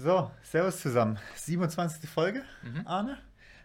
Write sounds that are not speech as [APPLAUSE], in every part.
So, Servus zusammen. 27. Folge, mhm. Arne.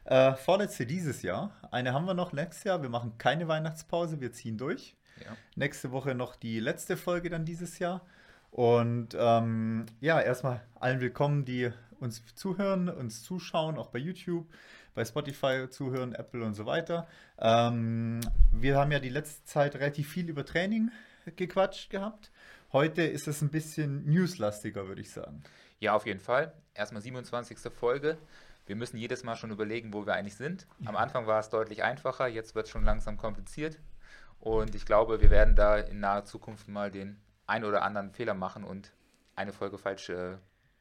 Äh, vorletzte dieses Jahr. Eine haben wir noch nächstes Jahr. Wir machen keine Weihnachtspause, wir ziehen durch. Ja. Nächste Woche noch die letzte Folge dann dieses Jahr. Und ähm, ja, erstmal allen willkommen, die uns zuhören, uns zuschauen, auch bei YouTube, bei Spotify zuhören, Apple und so weiter. Ähm, wir haben ja die letzte Zeit relativ viel über Training gequatscht gehabt. Heute ist es ein bisschen newslastiger, würde ich sagen. Ja, auf jeden Fall. Erstmal 27. Folge. Wir müssen jedes Mal schon überlegen, wo wir eigentlich sind. Am Anfang war es deutlich einfacher, jetzt wird es schon langsam kompliziert. Und ich glaube, wir werden da in naher Zukunft mal den ein oder anderen Fehler machen und eine Folge falsch äh,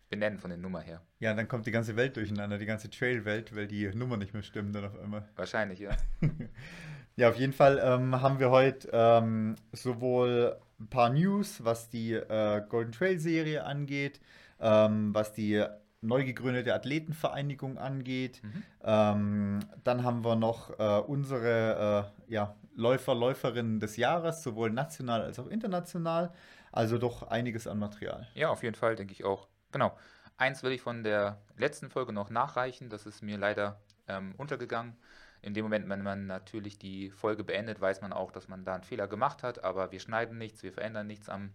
benennen von der Nummer her. Ja, dann kommt die ganze Welt durcheinander, die ganze Trail-Welt, weil die Nummer nicht mehr stimmt dann auf einmal. Wahrscheinlich, ja. [LAUGHS] ja, auf jeden Fall ähm, haben wir heute ähm, sowohl ein paar News, was die äh, Golden Trail-Serie angeht, ähm, was die neu gegründete Athletenvereinigung angeht. Mhm. Ähm, dann haben wir noch äh, unsere äh, ja, Läufer, Läuferinnen des Jahres, sowohl national als auch international. Also doch einiges an Material. Ja, auf jeden Fall, denke ich auch. Genau. Eins will ich von der letzten Folge noch nachreichen. Das ist mir leider ähm, untergegangen. In dem Moment, wenn man natürlich die Folge beendet, weiß man auch, dass man da einen Fehler gemacht hat. Aber wir schneiden nichts, wir verändern nichts am,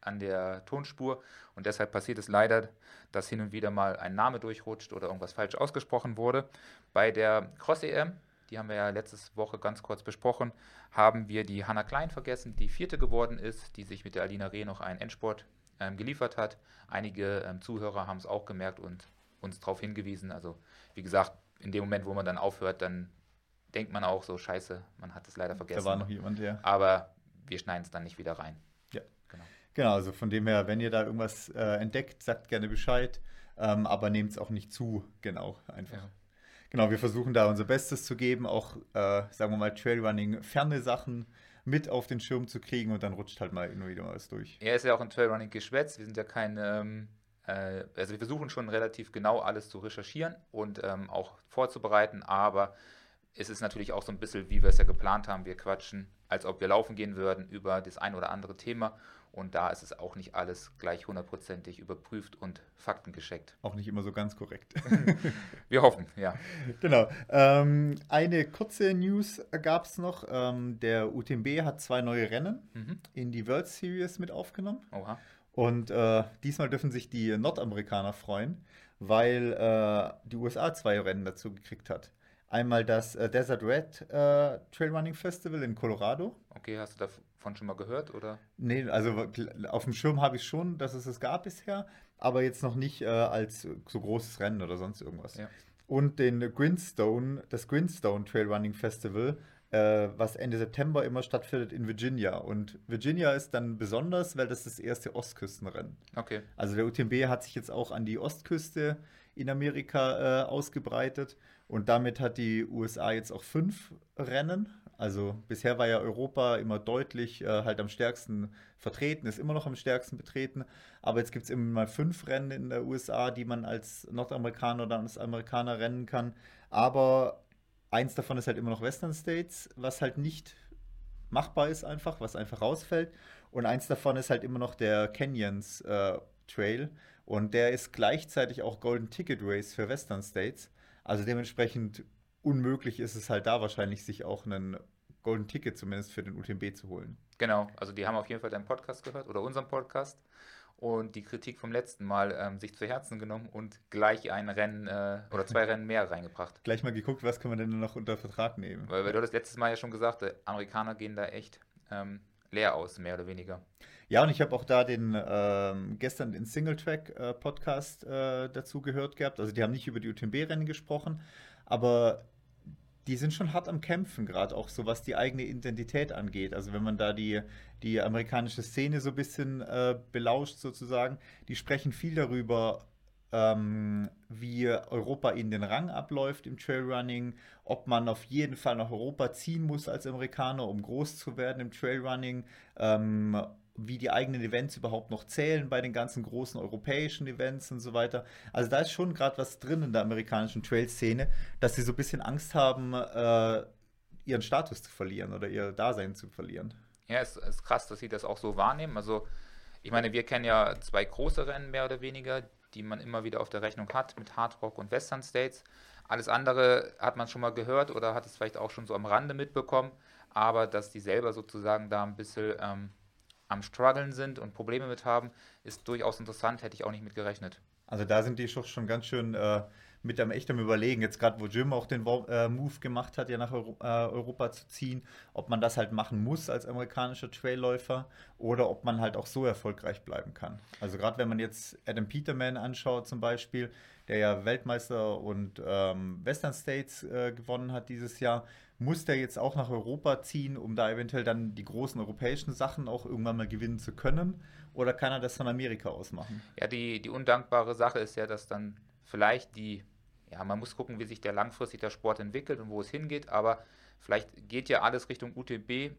an der Tonspur. Und deshalb passiert es leider, dass hin und wieder mal ein Name durchrutscht oder irgendwas falsch ausgesprochen wurde. Bei der Cross-EM, die haben wir ja letzte Woche ganz kurz besprochen, haben wir die Hanna Klein vergessen, die vierte geworden ist, die sich mit der Alina Reh noch einen Endsport ähm, geliefert hat. Einige ähm, Zuhörer haben es auch gemerkt und uns darauf hingewiesen. Also wie gesagt, in dem Moment, wo man dann aufhört, dann denkt man auch so, scheiße, man hat es leider vergessen. Da war noch jemand, ja. Aber wir schneiden es dann nicht wieder rein. Genau. Also von dem her, wenn ihr da irgendwas äh, entdeckt, sagt gerne Bescheid, ähm, aber nehmt es auch nicht zu genau einfach. Ja. Genau, wir versuchen da unser Bestes zu geben, auch, äh, sagen wir mal, Trailrunning, ferne Sachen mit auf den Schirm zu kriegen und dann rutscht halt mal immer wieder was durch. Er ist ja auch ein Trailrunning-Geschwätz. Wir sind ja kein, ähm, äh, also wir versuchen schon relativ genau alles zu recherchieren und ähm, auch vorzubereiten, aber es ist natürlich auch so ein bisschen, wie wir es ja geplant haben. Wir quatschen, als ob wir laufen gehen würden über das ein oder andere Thema und da ist es auch nicht alles gleich hundertprozentig überprüft und faktengescheckt. Auch nicht immer so ganz korrekt. [LAUGHS] Wir hoffen, ja. Genau. Ähm, eine kurze News gab es noch. Ähm, der UTMB hat zwei neue Rennen mhm. in die World Series mit aufgenommen. Oha. Und äh, diesmal dürfen sich die Nordamerikaner freuen, weil äh, die USA zwei Rennen dazu gekriegt hat. Einmal das äh, Desert Red äh, Trailrunning Festival in Colorado. Okay, hast du davon schon mal gehört oder? Nee, also auf dem Schirm habe ich schon, dass es es gab bisher, aber jetzt noch nicht äh, als so großes Rennen oder sonst irgendwas. Ja. Und den Grindstone, das Grindstone Trailrunning Festival, äh, was Ende September immer stattfindet in Virginia. Und Virginia ist dann besonders, weil das das erste Ostküstenrennen. Okay. Also der UTMB hat sich jetzt auch an die Ostküste in Amerika äh, ausgebreitet. Und damit hat die USA jetzt auch fünf Rennen. Also bisher war ja Europa immer deutlich äh, halt am stärksten vertreten, ist immer noch am stärksten betreten. Aber jetzt gibt es immer mal fünf Rennen in der USA, die man als Nordamerikaner oder als Amerikaner rennen kann. Aber eins davon ist halt immer noch Western States, was halt nicht machbar ist einfach, was einfach rausfällt. Und eins davon ist halt immer noch der Canyons äh, Trail. Und der ist gleichzeitig auch Golden Ticket Race für Western States. Also dementsprechend unmöglich ist es halt da wahrscheinlich, sich auch einen Golden Ticket zumindest für den UTMB zu holen. Genau, also die haben auf jeden Fall deinen Podcast gehört oder unseren Podcast und die Kritik vom letzten Mal ähm, sich zu Herzen genommen und gleich ein Rennen äh, oder zwei Rennen mehr reingebracht. [LAUGHS] Gleich mal geguckt, was können wir denn noch unter Vertrag nehmen. Weil, weil du das letztes Mal ja schon gesagt, hast, Amerikaner gehen da echt ähm, leer aus, mehr oder weniger. Ja, und ich habe auch da den ähm, gestern den Singletrack-Podcast äh, äh, dazu gehört gehabt. Also die haben nicht über die UTMB-Rennen gesprochen, aber die sind schon hart am Kämpfen, gerade auch so was die eigene Identität angeht. Also wenn man da die, die amerikanische Szene so ein bisschen äh, belauscht sozusagen, die sprechen viel darüber, ähm, wie Europa in den Rang abläuft im Trailrunning, ob man auf jeden Fall nach Europa ziehen muss als Amerikaner, um groß zu werden im Trailrunning. Ähm, wie die eigenen Events überhaupt noch zählen bei den ganzen großen europäischen Events und so weiter. Also da ist schon gerade was drin in der amerikanischen Trail-Szene, dass sie so ein bisschen Angst haben, äh, ihren Status zu verlieren oder ihr Dasein zu verlieren. Ja, es ist krass, dass sie das auch so wahrnehmen. Also ich meine, wir kennen ja zwei große Rennen mehr oder weniger, die man immer wieder auf der Rechnung hat mit Hard Rock und Western States. Alles andere hat man schon mal gehört oder hat es vielleicht auch schon so am Rande mitbekommen, aber dass die selber sozusagen da ein bisschen ähm, am Struggeln sind und Probleme mit haben, ist durchaus interessant, hätte ich auch nicht mit gerechnet. Also da sind die schon ganz schön äh, mit am Überlegen. Jetzt gerade, wo Jim auch den äh, Move gemacht hat, ja nach Euro, äh, Europa zu ziehen, ob man das halt machen muss als amerikanischer Trailläufer oder ob man halt auch so erfolgreich bleiben kann. Also gerade wenn man jetzt Adam Peterman anschaut zum Beispiel, der ja Weltmeister und ähm, Western States äh, gewonnen hat dieses Jahr, muss der jetzt auch nach Europa ziehen, um da eventuell dann die großen europäischen Sachen auch irgendwann mal gewinnen zu können? Oder kann er das von Amerika aus machen? Ja, die, die undankbare Sache ist ja, dass dann vielleicht die, ja, man muss gucken, wie sich der langfristig der Sport entwickelt und wo es hingeht, aber vielleicht geht ja alles Richtung UTB.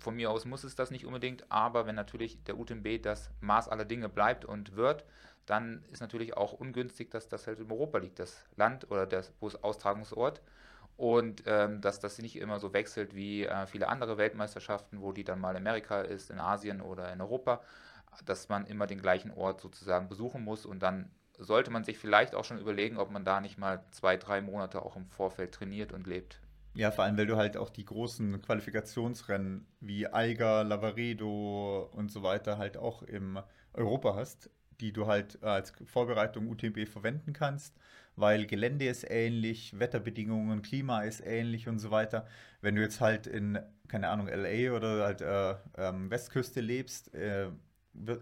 Von mir aus muss es das nicht unbedingt, aber wenn natürlich der UTMB das Maß aller Dinge bleibt und wird, dann ist natürlich auch ungünstig, dass das halt in Europa liegt, das Land oder das Austragungsort und ähm, dass das nicht immer so wechselt wie äh, viele andere Weltmeisterschaften, wo die dann mal in Amerika ist, in Asien oder in Europa, dass man immer den gleichen Ort sozusagen besuchen muss und dann sollte man sich vielleicht auch schon überlegen, ob man da nicht mal zwei, drei Monate auch im Vorfeld trainiert und lebt. Ja, vor allem, weil du halt auch die großen Qualifikationsrennen wie Eiger, Lavaredo und so weiter halt auch im Europa hast, die du halt als Vorbereitung UTMB verwenden kannst weil Gelände ist ähnlich, Wetterbedingungen, Klima ist ähnlich und so weiter. Wenn du jetzt halt in, keine Ahnung, LA oder halt äh, ähm, Westküste lebst, äh,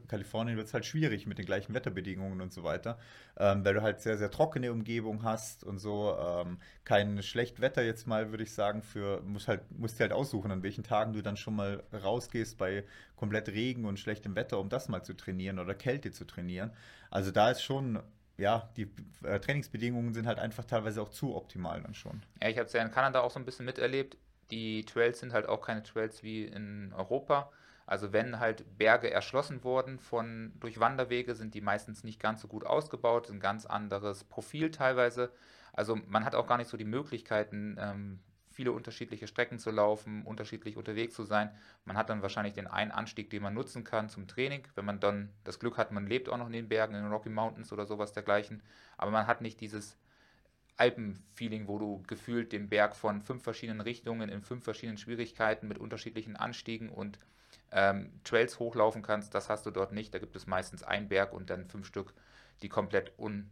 Kalifornien wird es halt schwierig mit den gleichen Wetterbedingungen und so weiter, ähm, weil du halt sehr, sehr trockene Umgebung hast und so. Ähm, kein schlecht Wetter jetzt mal, würde ich sagen, für, musst halt, musst halt aussuchen, an welchen Tagen du dann schon mal rausgehst bei komplett Regen und schlechtem Wetter, um das mal zu trainieren oder Kälte zu trainieren. Also da ist schon ja, die äh, Trainingsbedingungen sind halt einfach teilweise auch zu optimal dann schon. Ja, ich habe es ja in Kanada auch so ein bisschen miterlebt. Die Trails sind halt auch keine Trails wie in Europa. Also wenn halt Berge erschlossen wurden von, durch Wanderwege, sind die meistens nicht ganz so gut ausgebaut, ein ganz anderes Profil teilweise. Also man hat auch gar nicht so die Möglichkeiten, ähm, viele unterschiedliche Strecken zu laufen, unterschiedlich unterwegs zu sein. Man hat dann wahrscheinlich den einen Anstieg, den man nutzen kann zum Training. Wenn man dann das Glück hat, man lebt auch noch in den Bergen, in den Rocky Mountains oder sowas dergleichen. Aber man hat nicht dieses Alpen-Feeling, wo du gefühlt den Berg von fünf verschiedenen Richtungen in fünf verschiedenen Schwierigkeiten mit unterschiedlichen Anstiegen und ähm, Trails hochlaufen kannst. Das hast du dort nicht. Da gibt es meistens einen Berg und dann fünf Stück, die komplett un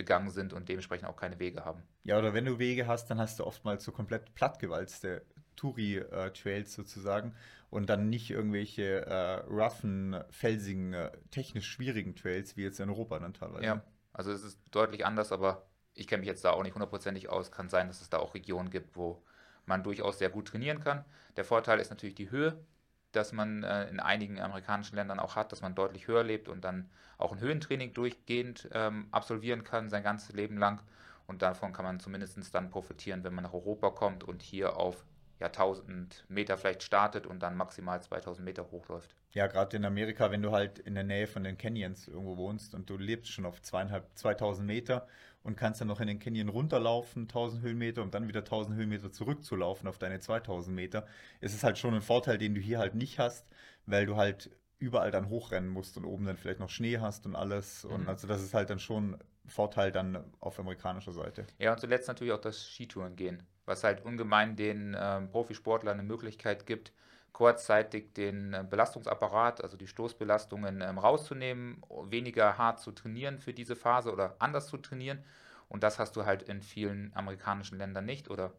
gegangen sind und dementsprechend auch keine Wege haben. Ja, oder wenn du Wege hast, dann hast du oftmals so komplett plattgewalzte Touri-Trails sozusagen und dann nicht irgendwelche äh, roughen, felsigen, äh, technisch schwierigen Trails wie jetzt in Europa dann teilweise. Ja, also es ist deutlich anders, aber ich kenne mich jetzt da auch nicht hundertprozentig aus. Kann sein, dass es da auch Regionen gibt, wo man durchaus sehr gut trainieren kann. Der Vorteil ist natürlich die Höhe dass man äh, in einigen amerikanischen Ländern auch hat, dass man deutlich höher lebt und dann auch ein Höhentraining durchgehend ähm, absolvieren kann, sein ganzes Leben lang. Und davon kann man zumindest dann profitieren, wenn man nach Europa kommt und hier auf ja, 1000 Meter vielleicht startet und dann maximal 2000 Meter hochläuft. Ja, gerade in Amerika, wenn du halt in der Nähe von den Canyons irgendwo wohnst und du lebst schon auf zweieinhalb, 2000 Meter und kannst dann noch in den Canyon runterlaufen, 1000 Höhenmeter, um dann wieder 1000 Höhenmeter zurückzulaufen auf deine 2000 Meter, ist es halt schon ein Vorteil, den du hier halt nicht hast, weil du halt überall dann hochrennen musst und oben dann vielleicht noch Schnee hast und alles. Und mhm. also das ist halt dann schon ein Vorteil dann auf amerikanischer Seite. Ja, und zuletzt natürlich auch das Skitouren gehen was halt ungemein den äh, Profisportlern eine Möglichkeit gibt, kurzzeitig den äh, Belastungsapparat, also die Stoßbelastungen ähm, rauszunehmen, weniger hart zu trainieren für diese Phase oder anders zu trainieren. Und das hast du halt in vielen amerikanischen Ländern nicht oder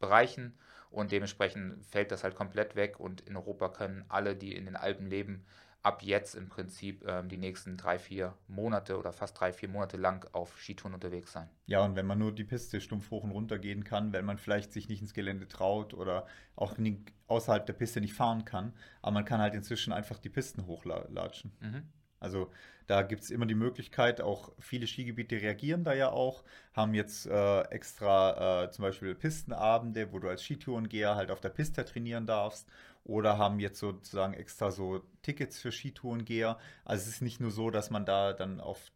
Bereichen. Und dementsprechend fällt das halt komplett weg. Und in Europa können alle, die in den Alpen leben, ab jetzt im Prinzip ähm, die nächsten drei, vier Monate oder fast drei, vier Monate lang auf Skitouren unterwegs sein. Ja, und wenn man nur die Piste stumpf hoch und runter gehen kann, wenn man vielleicht sich nicht ins Gelände traut oder auch außerhalb der Piste nicht fahren kann, aber man kann halt inzwischen einfach die Pisten hochlatschen. Mhm. Also da gibt es immer die Möglichkeit, auch viele Skigebiete reagieren da ja auch, haben jetzt äh, extra äh, zum Beispiel Pistenabende, wo du als Skitourengeher halt auf der Piste trainieren darfst oder haben jetzt sozusagen extra so Tickets für Skitourengeher. Also es ist nicht nur so, dass man da dann auf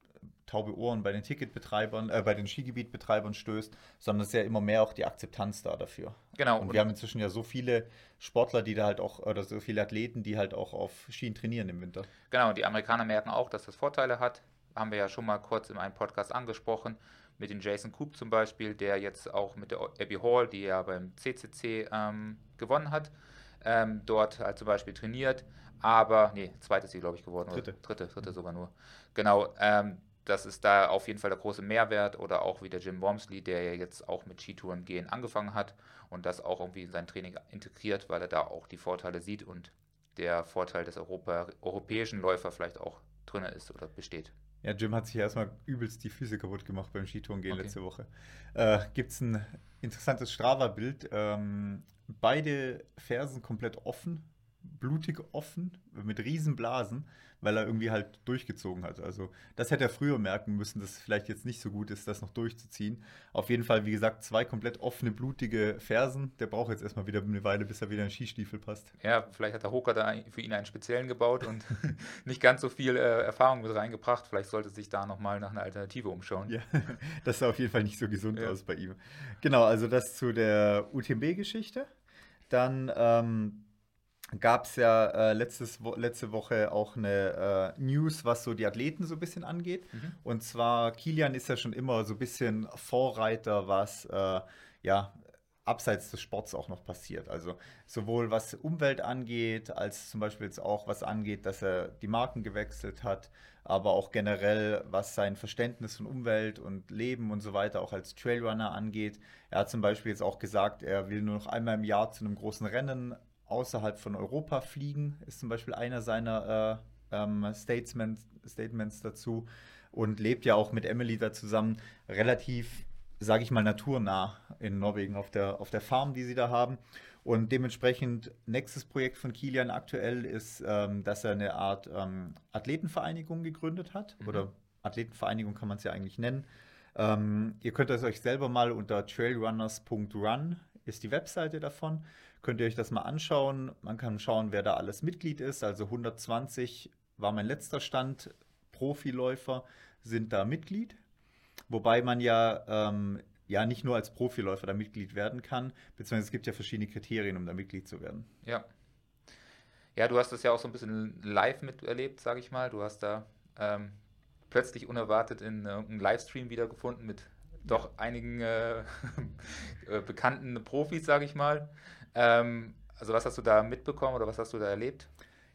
taube Ohren bei den Ticketbetreibern, äh, bei den Skigebietbetreibern stößt, sondern es ist ja immer mehr auch die Akzeptanz da dafür. Genau. Und wir haben inzwischen ja so viele Sportler, die da halt auch, oder so viele Athleten, die halt auch auf Skien trainieren im Winter. Genau, die Amerikaner merken auch, dass das Vorteile hat. haben wir ja schon mal kurz in einem Podcast angesprochen, mit dem Jason Coop zum Beispiel, der jetzt auch mit der Abby Hall, die ja beim CCC ähm, gewonnen hat, ähm, dort halt zum Beispiel trainiert. Aber, nee, zweites sie, glaube ich, geworden. Dritte. Oder? Dritte, dritte sogar nur. Genau, ähm, das ist da auf jeden Fall der große Mehrwert. Oder auch wie der Jim Wormsley, der ja jetzt auch mit Skitouren gehen angefangen hat und das auch irgendwie in sein Training integriert, weil er da auch die Vorteile sieht und der Vorteil des Europa, europäischen Läufer vielleicht auch drin ist oder besteht. Ja, Jim hat sich erstmal übelst die Füße kaputt gemacht beim Skitouren gehen okay. letzte Woche. Äh, Gibt es ein interessantes Strava-Bild. Ähm, beide Fersen komplett offen, blutig offen, mit riesen Blasen weil er irgendwie halt durchgezogen hat. Also das hätte er früher merken müssen, dass es vielleicht jetzt nicht so gut ist, das noch durchzuziehen. Auf jeden Fall, wie gesagt, zwei komplett offene, blutige Fersen. Der braucht jetzt erstmal wieder eine Weile, bis er wieder in Skistiefel passt. Ja, vielleicht hat der Hoka da für ihn einen speziellen gebaut und [LAUGHS] nicht ganz so viel äh, Erfahrung mit reingebracht. Vielleicht sollte sich da nochmal nach einer Alternative umschauen. Ja, [LAUGHS] das sah auf jeden Fall nicht so gesund ja. aus bei ihm. Genau, also das zu der UTMB-Geschichte. Dann ähm, gab es ja äh, letztes, wo, letzte Woche auch eine äh, News, was so die Athleten so ein bisschen angeht. Mhm. Und zwar, Kilian ist ja schon immer so ein bisschen Vorreiter, was äh, ja abseits des Sports auch noch passiert. Also sowohl was Umwelt angeht, als zum Beispiel jetzt auch was angeht, dass er die Marken gewechselt hat, aber auch generell was sein Verständnis von Umwelt und Leben und so weiter auch als Trailrunner angeht. Er hat zum Beispiel jetzt auch gesagt, er will nur noch einmal im Jahr zu einem großen Rennen außerhalb von Europa fliegen, ist zum Beispiel einer seiner äh, ähm, Statements, Statements dazu und lebt ja auch mit Emily da zusammen relativ, sage ich mal, naturnah in Norwegen auf der, auf der Farm, die sie da haben. Und dementsprechend, nächstes Projekt von Kilian aktuell ist, ähm, dass er eine Art ähm, Athletenvereinigung gegründet hat. Mhm. Oder Athletenvereinigung kann man es ja eigentlich nennen. Ähm, ihr könnt es euch selber mal unter trailrunners.run ist die Webseite davon könnt ihr euch das mal anschauen. Man kann schauen, wer da alles Mitglied ist. Also 120 war mein letzter Stand. Profiläufer sind da Mitglied. Wobei man ja, ähm, ja nicht nur als Profiläufer da Mitglied werden kann, beziehungsweise es gibt ja verschiedene Kriterien, um da Mitglied zu werden. Ja. Ja, du hast das ja auch so ein bisschen live miterlebt, sage ich mal. Du hast da ähm, plötzlich unerwartet in äh, einem Livestream wiedergefunden mit doch einigen äh, [LAUGHS] äh, bekannten Profis, sage ich mal. Ähm, also was hast du da mitbekommen oder was hast du da erlebt?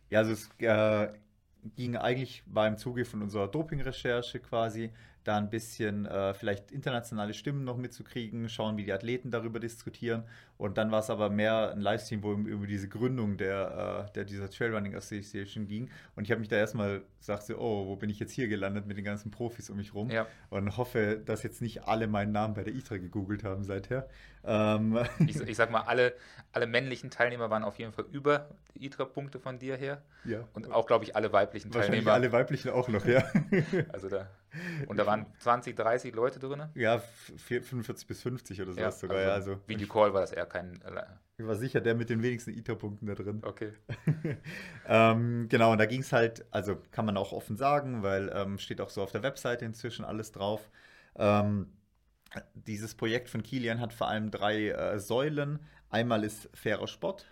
Ja, also es äh, ging eigentlich, war im Zuge von unserer Doping-Recherche quasi, da ein bisschen äh, vielleicht internationale Stimmen noch mitzukriegen, schauen, wie die Athleten darüber diskutieren. Und dann war es aber mehr ein Livestream, wo über diese Gründung der, äh, der dieser Trailrunning Association ging. Und ich habe mich da erstmal gesagt, so, oh, wo bin ich jetzt hier gelandet mit den ganzen Profis um mich rum? Ja. Und hoffe, dass jetzt nicht alle meinen Namen bei der ITRA gegoogelt haben seither. Ähm. Ich, ich sag mal, alle, alle männlichen Teilnehmer waren auf jeden Fall über die ITRA-Punkte von dir her. Ja. Und auch, glaube ich, alle weiblichen Wahrscheinlich Teilnehmer. alle weiblichen auch noch, ja. also da. Und da waren 20, 30 Leute drin? Ja, 45 bis 50 oder sowas ja, sogar. Also ja, also Videocall war das eher kein. Äh, ich war sicher der mit den wenigsten ITER-Punkten da drin. Okay. [LAUGHS] ähm, genau, und da ging es halt, also kann man auch offen sagen, weil ähm, steht auch so auf der Webseite inzwischen alles drauf. Ähm, dieses Projekt von Kilian hat vor allem drei äh, Säulen. Einmal ist fairer Sport,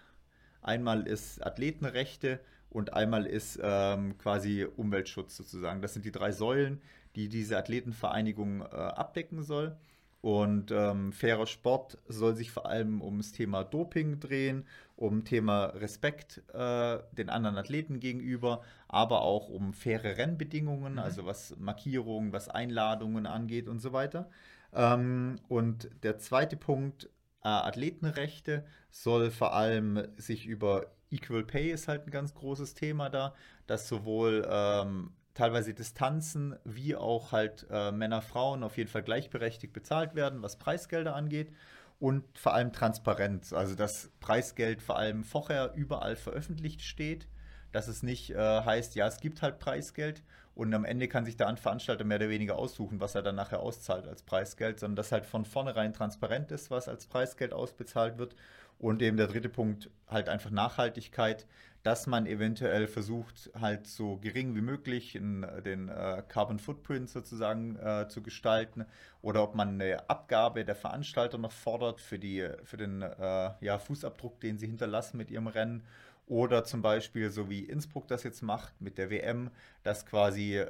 einmal ist Athletenrechte und einmal ist ähm, quasi Umweltschutz sozusagen. Das sind die drei Säulen, die diese Athletenvereinigung äh, abdecken soll. Und ähm, fairer Sport soll sich vor allem ums Thema Doping drehen, um Thema Respekt äh, den anderen Athleten gegenüber, aber auch um faire Rennbedingungen, mhm. also was Markierungen, was Einladungen angeht und so weiter. Ähm, und der zweite Punkt, äh, Athletenrechte, soll vor allem sich über Equal Pay ist halt ein ganz großes Thema da, dass sowohl ähm, teilweise Distanzen wie auch halt äh, Männer, Frauen auf jeden Fall gleichberechtigt bezahlt werden, was Preisgelder angeht. Und vor allem Transparenz, also dass Preisgeld vor allem vorher überall veröffentlicht steht, dass es nicht äh, heißt, ja, es gibt halt Preisgeld und am Ende kann sich der Veranstalter mehr oder weniger aussuchen, was er dann nachher auszahlt als Preisgeld, sondern dass halt von vornherein transparent ist, was als Preisgeld ausbezahlt wird. Und eben der dritte Punkt, halt einfach Nachhaltigkeit, dass man eventuell versucht, halt so gering wie möglich in, den äh, Carbon Footprint sozusagen äh, zu gestalten oder ob man eine Abgabe der Veranstalter noch fordert für, die, für den äh, ja, Fußabdruck, den sie hinterlassen mit ihrem Rennen oder zum Beispiel, so wie Innsbruck das jetzt macht mit der WM, dass quasi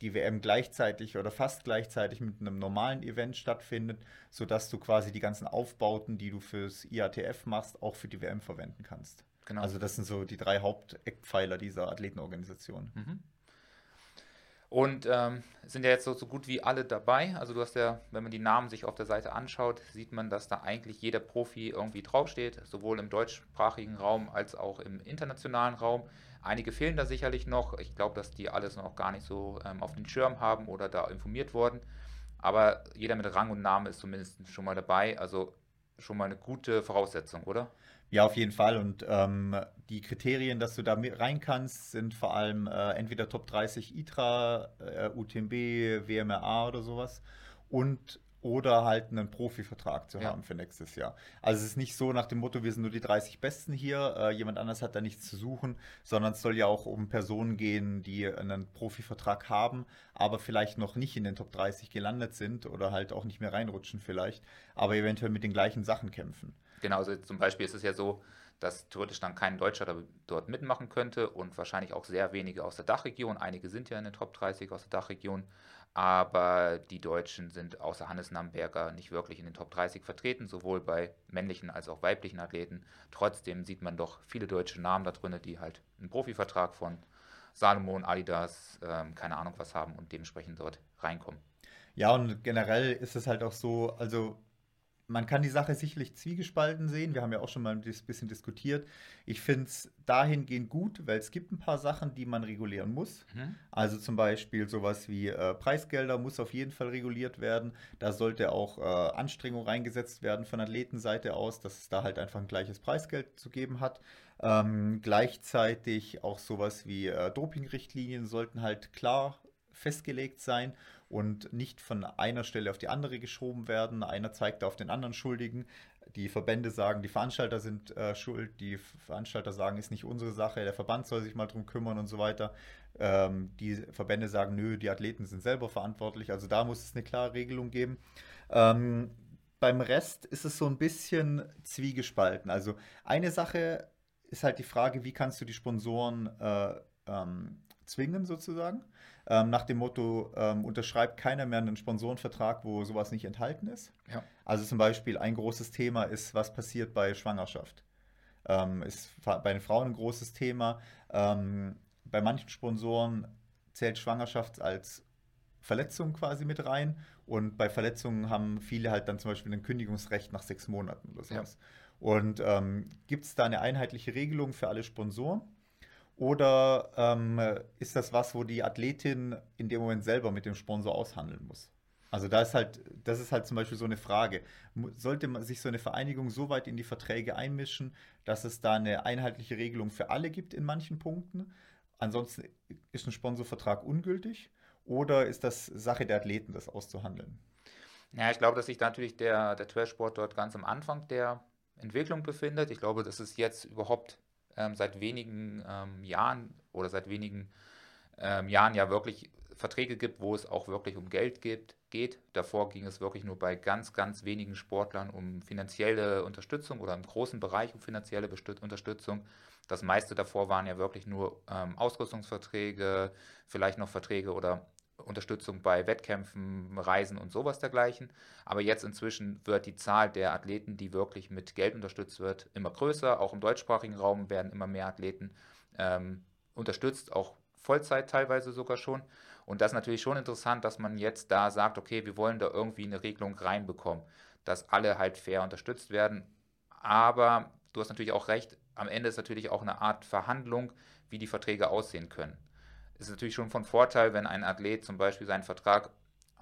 die WM gleichzeitig oder fast gleichzeitig mit einem normalen Event stattfindet, sodass du quasi die ganzen Aufbauten, die du fürs IATF machst, auch für die WM verwenden kannst. Genau. Also das sind so die drei Haupteckpfeiler dieser Athletenorganisation. Mhm. Und ähm, sind ja jetzt so, so gut wie alle dabei. Also du hast ja, wenn man die Namen sich auf der Seite anschaut, sieht man, dass da eigentlich jeder Profi irgendwie draufsteht, sowohl im deutschsprachigen Raum als auch im internationalen Raum. Einige fehlen da sicherlich noch. Ich glaube, dass die alles noch gar nicht so ähm, auf den Schirm haben oder da informiert wurden. Aber jeder mit Rang und Name ist zumindest schon mal dabei. Also schon mal eine gute Voraussetzung, oder? Ja, auf jeden Fall. Und ähm, die Kriterien, dass du da rein kannst, sind vor allem äh, entweder Top 30 ITRA, äh, UTMB, WMRA oder sowas. Und oder halt einen Profivertrag zu ja. haben für nächstes Jahr. Also es ist nicht so nach dem Motto, wir sind nur die 30 Besten hier, äh, jemand anders hat da nichts zu suchen, sondern es soll ja auch um Personen gehen, die einen Profivertrag haben, aber vielleicht noch nicht in den Top 30 gelandet sind oder halt auch nicht mehr reinrutschen vielleicht, aber eventuell mit den gleichen Sachen kämpfen. Genau, also zum Beispiel ist es ja so, dass theoretisch dann kein Deutscher dort mitmachen könnte und wahrscheinlich auch sehr wenige aus der Dachregion. Einige sind ja in den Top 30 aus der Dachregion, aber die Deutschen sind außer Hannes Namberger nicht wirklich in den Top 30 vertreten, sowohl bei männlichen als auch weiblichen Athleten. Trotzdem sieht man doch viele deutsche Namen da drin, die halt einen Profivertrag von Salomon, Adidas, ähm, keine Ahnung was haben und dementsprechend dort reinkommen. Ja, und generell ist es halt auch so, also man kann die Sache sicherlich zwiegespalten sehen. Wir haben ja auch schon mal ein bisschen diskutiert. Ich finde es dahingehend gut, weil es gibt ein paar Sachen, die man regulieren muss. Mhm. Also zum Beispiel sowas wie äh, Preisgelder muss auf jeden Fall reguliert werden. Da sollte auch äh, Anstrengung reingesetzt werden von Athletenseite aus, dass es da halt einfach ein gleiches Preisgeld zu geben hat. Ähm, gleichzeitig auch sowas wie äh, Dopingrichtlinien sollten halt klar festgelegt sein und nicht von einer Stelle auf die andere geschoben werden. Einer zeigt auf den anderen Schuldigen. Die Verbände sagen, die Veranstalter sind äh, schuld, die Veranstalter sagen, ist nicht unsere Sache, der Verband soll sich mal drum kümmern und so weiter. Ähm, die Verbände sagen, nö, die Athleten sind selber verantwortlich. Also da muss es eine klare Regelung geben. Ähm, beim Rest ist es so ein bisschen zwiegespalten. Also eine Sache ist halt die Frage, wie kannst du die Sponsoren äh, ähm, zwingen sozusagen? Ähm, nach dem Motto, ähm, unterschreibt keiner mehr einen Sponsorenvertrag, wo sowas nicht enthalten ist. Ja. Also zum Beispiel ein großes Thema ist, was passiert bei Schwangerschaft. Ähm, ist bei den Frauen ein großes Thema. Ähm, bei manchen Sponsoren zählt Schwangerschaft als Verletzung quasi mit rein und bei Verletzungen haben viele halt dann zum Beispiel ein Kündigungsrecht nach sechs Monaten oder sowas. Ja. Und ähm, gibt es da eine einheitliche Regelung für alle Sponsoren? Oder ähm, ist das was, wo die Athletin in dem Moment selber mit dem Sponsor aushandeln muss? Also da ist halt, das ist halt zum Beispiel so eine Frage. Sollte man sich so eine Vereinigung so weit in die Verträge einmischen, dass es da eine einheitliche Regelung für alle gibt in manchen Punkten? Ansonsten ist ein Sponsorvertrag ungültig oder ist das Sache der Athleten, das auszuhandeln? Ja, ich glaube, dass sich natürlich der, der Trailsport dort ganz am Anfang der Entwicklung befindet. Ich glaube, dass es jetzt überhaupt ähm, seit wenigen ähm, Jahren oder seit wenigen ähm, Jahren ja wirklich Verträge gibt, wo es auch wirklich um Geld gibt, geht. Davor ging es wirklich nur bei ganz, ganz wenigen Sportlern um finanzielle Unterstützung oder im großen Bereich um finanzielle Bestüt Unterstützung. Das meiste davor waren ja wirklich nur ähm, Ausrüstungsverträge, vielleicht noch Verträge oder Unterstützung bei Wettkämpfen, Reisen und sowas dergleichen. Aber jetzt inzwischen wird die Zahl der Athleten, die wirklich mit Geld unterstützt wird, immer größer. Auch im deutschsprachigen Raum werden immer mehr Athleten ähm, unterstützt, auch Vollzeit teilweise sogar schon. Und das ist natürlich schon interessant, dass man jetzt da sagt, okay, wir wollen da irgendwie eine Regelung reinbekommen, dass alle halt fair unterstützt werden. Aber du hast natürlich auch recht, am Ende ist natürlich auch eine Art Verhandlung, wie die Verträge aussehen können ist natürlich schon von Vorteil, wenn ein Athlet zum Beispiel seinen Vertrag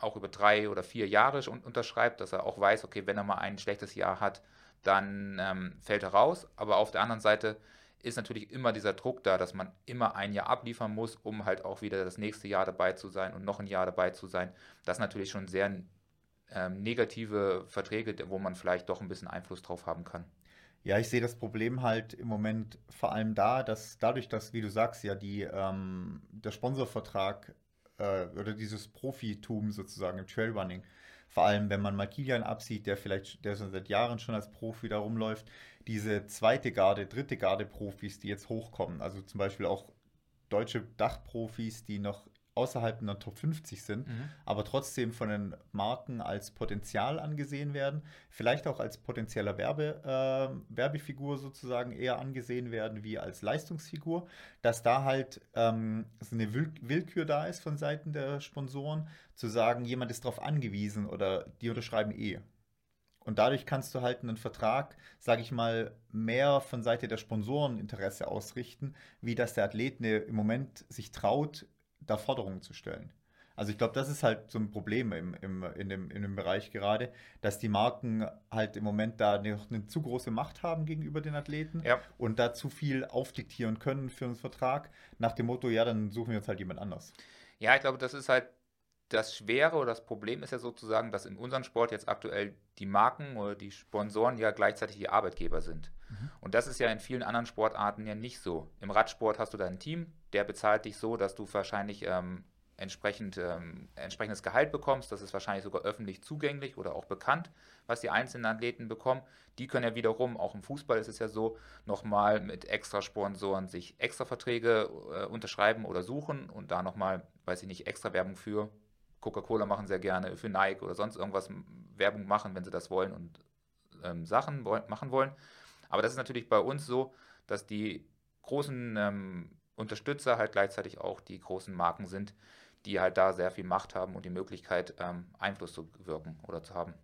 auch über drei oder vier Jahre unterschreibt, dass er auch weiß, okay, wenn er mal ein schlechtes Jahr hat, dann ähm, fällt er raus. Aber auf der anderen Seite ist natürlich immer dieser Druck da, dass man immer ein Jahr abliefern muss, um halt auch wieder das nächste Jahr dabei zu sein und noch ein Jahr dabei zu sein. Das ist natürlich schon sehr ähm, negative Verträge, wo man vielleicht doch ein bisschen Einfluss drauf haben kann. Ja, ich sehe das Problem halt im Moment vor allem da, dass dadurch, dass, wie du sagst, ja, die, ähm, der Sponsorvertrag äh, oder dieses Profitum sozusagen im Trailrunning, vor allem wenn man mal Kilian absieht, der vielleicht, der schon seit Jahren schon als Profi da rumläuft, diese zweite Garde, dritte Garde Profis, die jetzt hochkommen, also zum Beispiel auch deutsche Dachprofis, die noch außerhalb einer Top 50 sind, mhm. aber trotzdem von den Marken als Potenzial angesehen werden, vielleicht auch als potenzieller Werbe, äh, Werbefigur sozusagen eher angesehen werden wie als Leistungsfigur, dass da halt ähm, so eine Will Willkür da ist von Seiten der Sponsoren, zu sagen, jemand ist darauf angewiesen oder die unterschreiben eh. Und dadurch kannst du halt einen Vertrag, sage ich mal, mehr von Seite der Sponsoren Interesse ausrichten, wie dass der Athlet ne, im Moment sich traut, da Forderungen zu stellen. Also ich glaube, das ist halt so ein Problem im, im, in, dem, in dem Bereich gerade, dass die Marken halt im Moment da noch eine zu große Macht haben gegenüber den Athleten ja. und da zu viel aufdiktieren können für einen Vertrag, nach dem Motto, ja, dann suchen wir uns halt jemand anders. Ja, ich glaube, das ist halt das Schwere oder das Problem ist ja sozusagen, dass in unserem Sport jetzt aktuell die Marken oder die Sponsoren ja gleichzeitig die Arbeitgeber sind. Mhm. Und das ist ja in vielen anderen Sportarten ja nicht so. Im Radsport hast du da ein Team, der bezahlt dich so, dass du wahrscheinlich ähm, entsprechend, ähm, entsprechendes Gehalt bekommst. Das ist wahrscheinlich sogar öffentlich zugänglich oder auch bekannt, was die einzelnen Athleten bekommen. Die können ja wiederum, auch im Fußball ist es ja so, nochmal mit extra Sponsoren sich extra Verträge äh, unterschreiben oder suchen und da nochmal, weiß ich nicht, extra Werbung für Coca-Cola machen sehr gerne, für Nike oder sonst irgendwas Werbung machen, wenn sie das wollen und ähm, Sachen wollen, machen wollen. Aber das ist natürlich bei uns so, dass die großen ähm, Unterstützer halt gleichzeitig auch die großen Marken sind, die halt da sehr viel Macht haben und die Möglichkeit, ähm, Einfluss zu wirken oder zu haben.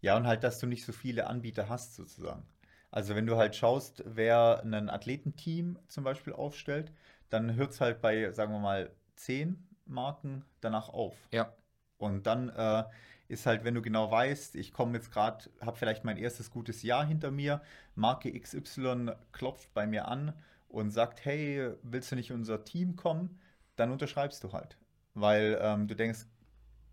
Ja, und halt, dass du nicht so viele Anbieter hast, sozusagen. Also wenn du halt schaust, wer ein Athletenteam zum Beispiel aufstellt, dann hört es halt bei, sagen wir mal, zehn Marken danach auf. Ja. Und dann äh, ist halt, wenn du genau weißt, ich komme jetzt gerade, habe vielleicht mein erstes gutes Jahr hinter mir, Marke XY klopft bei mir an und sagt, hey, willst du nicht in unser Team kommen? Dann unterschreibst du halt. Weil ähm, du denkst,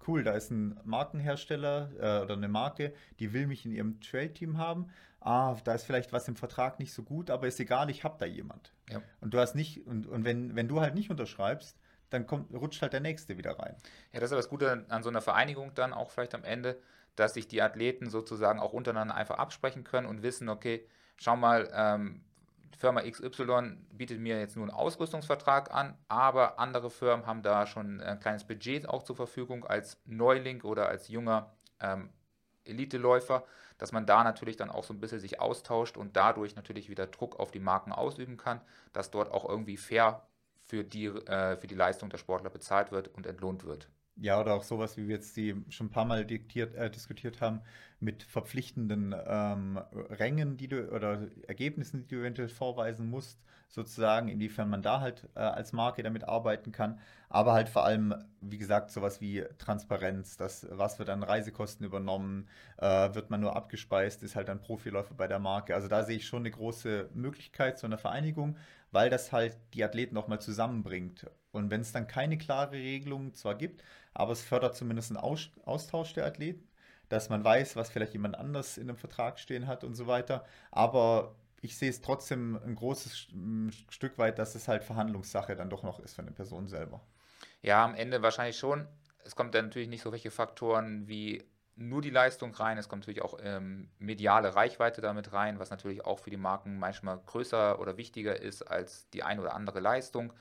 cool, da ist ein Markenhersteller äh, oder eine Marke, die will mich in ihrem Trade-Team haben. Ah, da ist vielleicht was im Vertrag nicht so gut, aber ist egal, ich habe da jemand. Ja. Und du hast nicht, und, und wenn, wenn du halt nicht unterschreibst, dann kommt, rutscht halt der Nächste wieder rein. Ja, das ist das Gute an so einer Vereinigung dann auch vielleicht am Ende, dass sich die Athleten sozusagen auch untereinander einfach absprechen können und wissen, okay, schau mal, ähm, Firma XY bietet mir jetzt nur einen Ausrüstungsvertrag an, aber andere Firmen haben da schon ein kleines Budget auch zur Verfügung als Neuling oder als junger ähm, Eliteläufer, dass man da natürlich dann auch so ein bisschen sich austauscht und dadurch natürlich wieder Druck auf die Marken ausüben kann, dass dort auch irgendwie fair für die, äh, für die Leistung der Sportler bezahlt wird und entlohnt wird. Ja, oder auch sowas, wie wir jetzt die schon ein paar Mal diktiert, äh, diskutiert haben, mit verpflichtenden ähm, Rängen, die du oder Ergebnissen, die du eventuell vorweisen musst, sozusagen, inwiefern man da halt äh, als Marke damit arbeiten kann. Aber halt vor allem, wie gesagt, sowas wie Transparenz, das, was wird an Reisekosten übernommen, äh, wird man nur abgespeist, ist halt ein Profiläufer bei der Marke. Also da sehe ich schon eine große Möglichkeit zu einer Vereinigung, weil das halt die Athleten nochmal zusammenbringt. Und wenn es dann keine klare Regelung zwar gibt, aber es fördert zumindest einen Austausch der Athleten, dass man weiß, was vielleicht jemand anders in einem Vertrag stehen hat und so weiter. Aber ich sehe es trotzdem ein großes Stück weit, dass es halt Verhandlungssache dann doch noch ist von der Person selber. Ja, am Ende wahrscheinlich schon. Es kommt dann natürlich nicht so welche Faktoren wie nur die Leistung rein. Es kommt natürlich auch ähm, mediale Reichweite damit rein, was natürlich auch für die Marken manchmal größer oder wichtiger ist als die eine oder andere Leistung.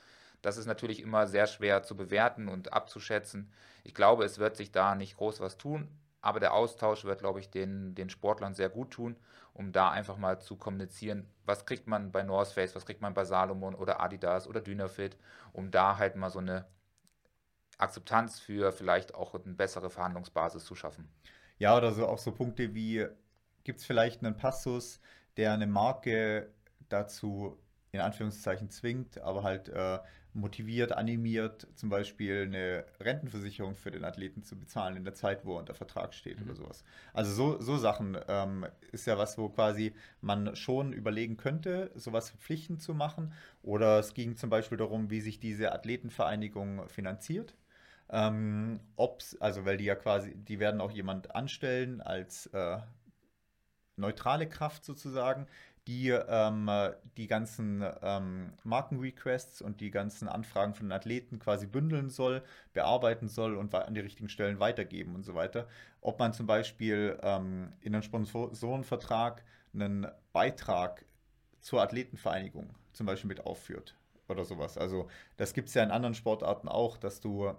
Das ist natürlich immer sehr schwer zu bewerten und abzuschätzen. Ich glaube, es wird sich da nicht groß was tun, aber der Austausch wird, glaube ich, den, den Sportlern sehr gut tun, um da einfach mal zu kommunizieren, was kriegt man bei North Face, was kriegt man bei Salomon oder Adidas oder Dynafit, um da halt mal so eine Akzeptanz für vielleicht auch eine bessere Verhandlungsbasis zu schaffen. Ja, oder so auch so Punkte wie, gibt es vielleicht einen Passus, der eine Marke dazu in Anführungszeichen zwingt, aber halt äh, motiviert, animiert, zum Beispiel eine Rentenversicherung für den Athleten zu bezahlen in der Zeit, wo er unter Vertrag steht mhm. oder sowas. Also so, so Sachen ähm, ist ja was, wo quasi man schon überlegen könnte, sowas verpflichtend zu machen. Oder es ging zum Beispiel darum, wie sich diese Athletenvereinigung finanziert. Ähm, ob's, also weil die ja quasi, die werden auch jemand anstellen als äh, neutrale Kraft sozusagen, die ähm, die ganzen ähm, Markenrequests und die ganzen Anfragen von den Athleten quasi bündeln soll, bearbeiten soll und an die richtigen Stellen weitergeben und so weiter. Ob man zum Beispiel ähm, in einem Sponsorenvertrag einen Beitrag zur Athletenvereinigung zum Beispiel mit aufführt oder sowas. Also das gibt es ja in anderen Sportarten auch, dass du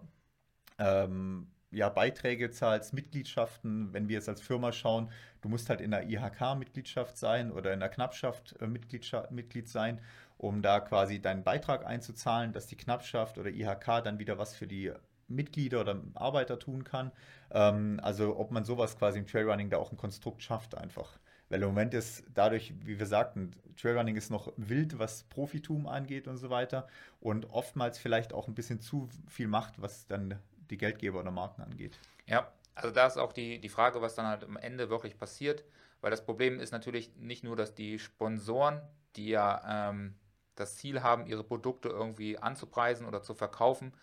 ähm, ja, Beiträge zahlst, Mitgliedschaften, wenn wir jetzt als Firma schauen, du musst halt in der IHK-Mitgliedschaft sein oder in der Knappschaft äh, Mitglied sein, um da quasi deinen Beitrag einzuzahlen, dass die Knappschaft oder IHK dann wieder was für die Mitglieder oder Arbeiter tun kann. Ähm, also ob man sowas quasi im Trailrunning da auch ein Konstrukt schafft einfach. Weil im Moment ist dadurch, wie wir sagten, Trailrunning ist noch wild, was Profitum angeht und so weiter. Und oftmals vielleicht auch ein bisschen zu viel Macht, was dann die Geldgeber oder Marken angeht. Ja, also da ist auch die, die Frage, was dann halt am Ende wirklich passiert. Weil das Problem ist natürlich nicht nur, dass die Sponsoren, die ja ähm, das Ziel haben, ihre Produkte irgendwie anzupreisen oder zu verkaufen,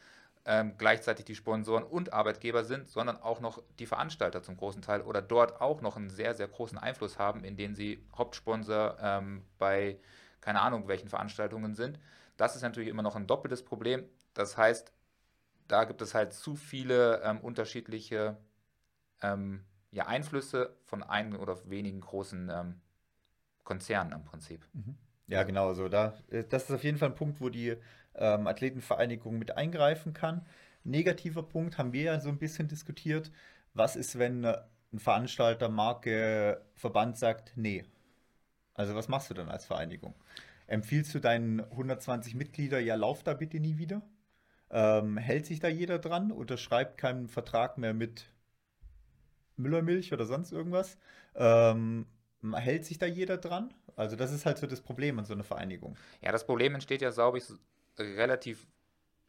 ähm, gleichzeitig die Sponsoren und Arbeitgeber sind, sondern auch noch die Veranstalter zum großen Teil oder dort auch noch einen sehr, sehr großen Einfluss haben, indem sie Hauptsponsor ähm, bei keine Ahnung welchen Veranstaltungen sind. Das ist natürlich immer noch ein doppeltes Problem. Das heißt, da gibt es halt zu viele ähm, unterschiedliche ähm, ja, Einflüsse von ein oder wenigen großen ähm, Konzernen im Prinzip. Mhm. Ja, genau. So da, äh, das ist auf jeden Fall ein Punkt, wo die ähm, Athletenvereinigung mit eingreifen kann. Negativer Punkt haben wir ja so ein bisschen diskutiert. Was ist, wenn äh, ein Veranstalter, Marke, Verband sagt, nee? Also was machst du dann als Vereinigung? Empfiehlst du deinen 120 Mitglieder, ja, lauf da bitte nie wieder? Ähm, hält sich da jeder dran? Unterschreibt keinen Vertrag mehr mit Müllermilch oder sonst irgendwas? Ähm, hält sich da jeder dran? Also das ist halt so das Problem an so einer Vereinigung. Ja, das Problem entsteht ja, glaube ich, relativ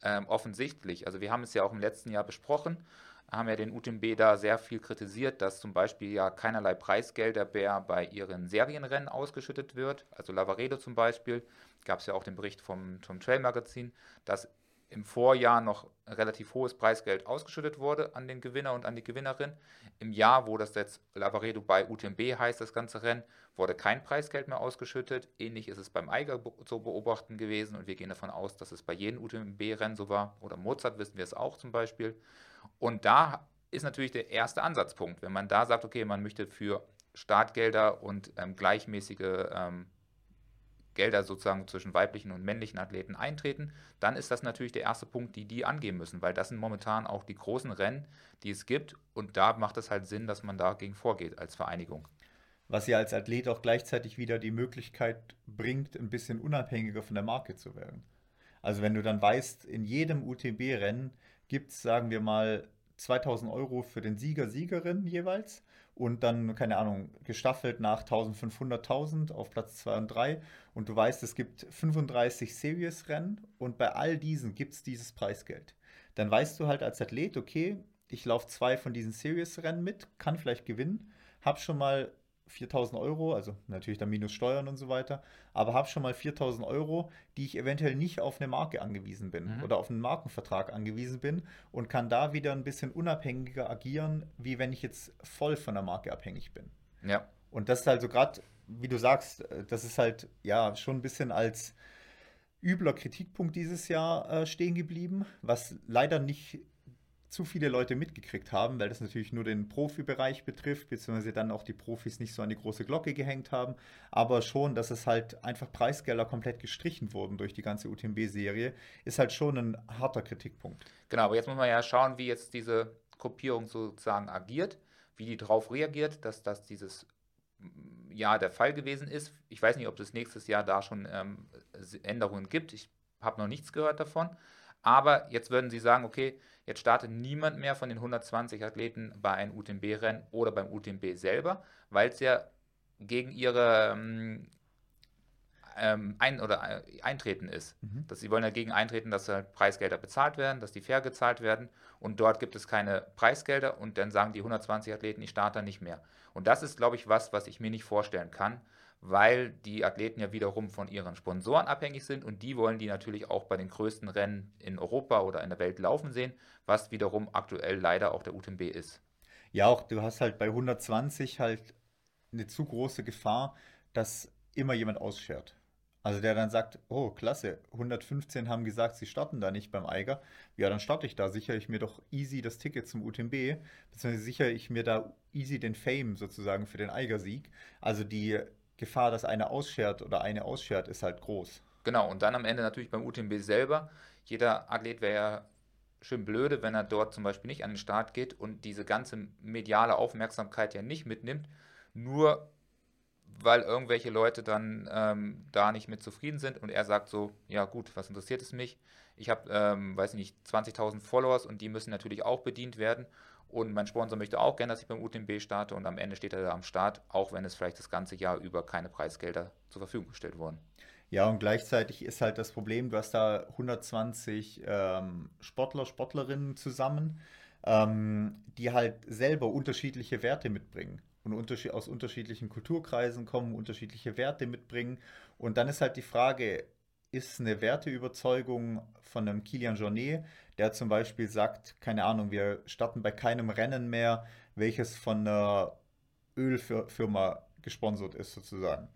ähm, offensichtlich. Also wir haben es ja auch im letzten Jahr besprochen, haben ja den UTMB da sehr viel kritisiert, dass zum Beispiel ja keinerlei Preisgelder bei ihren Serienrennen ausgeschüttet wird. Also Lavaredo zum Beispiel, gab es ja auch den Bericht vom, vom Trail Magazin, dass im Vorjahr noch relativ hohes Preisgeld ausgeschüttet wurde an den Gewinner und an die Gewinnerin. Im Jahr, wo das jetzt Lavaredo bei UTMB heißt, das ganze Rennen, wurde kein Preisgeld mehr ausgeschüttet. Ähnlich ist es beim Eiger zu beobachten gewesen und wir gehen davon aus, dass es bei jedem UTMB-Rennen so war. Oder Mozart wissen wir es auch zum Beispiel. Und da ist natürlich der erste Ansatzpunkt, wenn man da sagt, okay, man möchte für Startgelder und ähm, gleichmäßige ähm, Gelder sozusagen zwischen weiblichen und männlichen Athleten eintreten, dann ist das natürlich der erste Punkt, die die angehen müssen, weil das sind momentan auch die großen Rennen, die es gibt und da macht es halt Sinn, dass man dagegen vorgeht als Vereinigung. Was ja als Athlet auch gleichzeitig wieder die Möglichkeit bringt, ein bisschen unabhängiger von der Marke zu werden. Also wenn du dann weißt, in jedem UTB-Rennen gibt es, sagen wir mal, 2000 Euro für den Sieger, Siegerin jeweils und dann, keine Ahnung, gestaffelt nach 1500, 1000 auf Platz 2 und 3 und du weißt, es gibt 35 Series-Rennen und bei all diesen gibt es dieses Preisgeld. Dann weißt du halt als Athlet, okay, ich laufe zwei von diesen Series-Rennen mit, kann vielleicht gewinnen, habe schon mal 4000 Euro, also natürlich dann minus Steuern und so weiter, aber habe schon mal 4000 Euro, die ich eventuell nicht auf eine Marke angewiesen bin mhm. oder auf einen Markenvertrag angewiesen bin und kann da wieder ein bisschen unabhängiger agieren, wie wenn ich jetzt voll von der Marke abhängig bin. Ja. Und das ist also gerade, wie du sagst, äh, das ist halt ja schon ein bisschen als übler Kritikpunkt dieses Jahr äh, stehen geblieben, was leider nicht zu viele Leute mitgekriegt haben, weil das natürlich nur den Profibereich betrifft, beziehungsweise dann auch die Profis nicht so an die große Glocke gehängt haben, aber schon, dass es halt einfach Preisgelder komplett gestrichen wurden durch die ganze UTMB-Serie, ist halt schon ein harter Kritikpunkt. Genau, aber jetzt muss man ja schauen, wie jetzt diese Gruppierung sozusagen agiert, wie die darauf reagiert, dass das dieses Jahr der Fall gewesen ist. Ich weiß nicht, ob es nächstes Jahr da schon ähm, Änderungen gibt. Ich habe noch nichts gehört davon. Aber jetzt würden Sie sagen, okay, jetzt startet niemand mehr von den 120 Athleten bei einem UTMB-Rennen oder beim UTMB selber, weil es ja gegen ihre ähm, ähm, ein oder äh, eintreten ist. Mhm. Dass sie wollen dagegen eintreten, dass halt Preisgelder bezahlt werden, dass die fair gezahlt werden und dort gibt es keine Preisgelder und dann sagen die 120 Athleten, ich starte nicht mehr. Und das ist, glaube ich, was, was ich mir nicht vorstellen kann, weil die Athleten ja wiederum von ihren Sponsoren abhängig sind und die wollen die natürlich auch bei den größten Rennen in Europa oder in der Welt laufen sehen, was wiederum aktuell leider auch der UTMB ist. Ja, auch du hast halt bei 120 halt eine zu große Gefahr, dass immer jemand ausschert. Also der dann sagt, oh klasse, 115 haben gesagt, sie starten da nicht beim Eiger. Ja, dann starte ich da, sichere ich mir doch easy das Ticket zum UTMB, beziehungsweise sichere ich mir da easy den Fame sozusagen für den Eigersieg. Also die Gefahr, dass einer ausschert oder eine ausschert, ist halt groß. Genau, und dann am Ende natürlich beim UTMB selber. Jeder Athlet wäre ja schön blöde, wenn er dort zum Beispiel nicht an den Start geht und diese ganze mediale Aufmerksamkeit ja nicht mitnimmt, nur weil irgendwelche Leute dann ähm, da nicht mit zufrieden sind und er sagt so, ja gut, was interessiert es mich? Ich habe, ähm, weiß nicht, 20.000 Followers und die müssen natürlich auch bedient werden und mein Sponsor möchte auch gerne, dass ich beim UTMB starte und am Ende steht er da am Start, auch wenn es vielleicht das ganze Jahr über keine Preisgelder zur Verfügung gestellt wurden. Ja, und gleichzeitig ist halt das Problem, du hast da 120 ähm, Sportler, Sportlerinnen zusammen, ähm, die halt selber unterschiedliche Werte mitbringen und unterschied aus unterschiedlichen Kulturkreisen kommen, unterschiedliche Werte mitbringen. Und dann ist halt die Frage, ist eine Werteüberzeugung von einem Kilian Jornet, der zum Beispiel sagt, keine Ahnung, wir starten bei keinem Rennen mehr, welches von einer Ölfirma gesponsert ist sozusagen.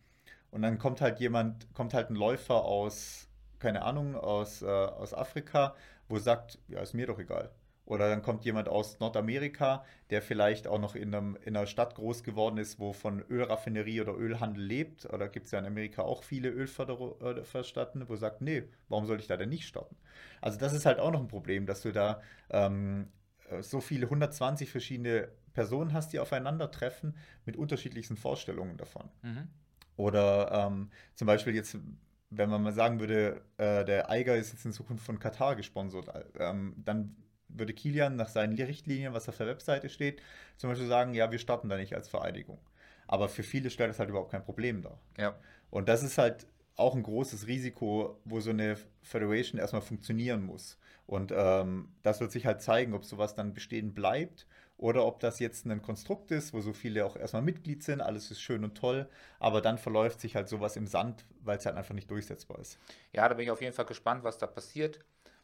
Und dann kommt halt jemand, kommt halt ein Läufer aus, keine Ahnung, aus, äh, aus Afrika, wo sagt, ja, ist mir doch egal. Oder dann kommt jemand aus Nordamerika, der vielleicht auch noch in, einem, in einer Stadt groß geworden ist, wo von Ölraffinerie oder Ölhandel lebt. Oder gibt es ja in Amerika auch viele Ölförderstaaten, wo sagt, nee, warum soll ich da denn nicht starten? Also das ist halt auch noch ein Problem, dass du da ähm, so viele 120 verschiedene Personen hast, die aufeinandertreffen mit unterschiedlichsten Vorstellungen davon. Mhm. Oder ähm, zum Beispiel jetzt, wenn man mal sagen würde, äh, der Eiger ist jetzt in Zukunft von Katar gesponsert, ähm, dann würde Kilian nach seinen Richtlinien, was auf der Webseite steht, zum Beispiel sagen, ja, wir starten da nicht als Vereidigung. Aber für viele stellt das halt überhaupt kein Problem dar. Ja. Und das ist halt auch ein großes Risiko, wo so eine Federation erstmal funktionieren muss. Und ähm, das wird sich halt zeigen, ob sowas dann bestehen bleibt oder ob das jetzt ein Konstrukt ist, wo so viele auch erstmal Mitglied sind, alles ist schön und toll, aber dann verläuft sich halt sowas im Sand, weil es halt einfach nicht durchsetzbar ist. Ja, da bin ich auf jeden Fall gespannt, was da passiert.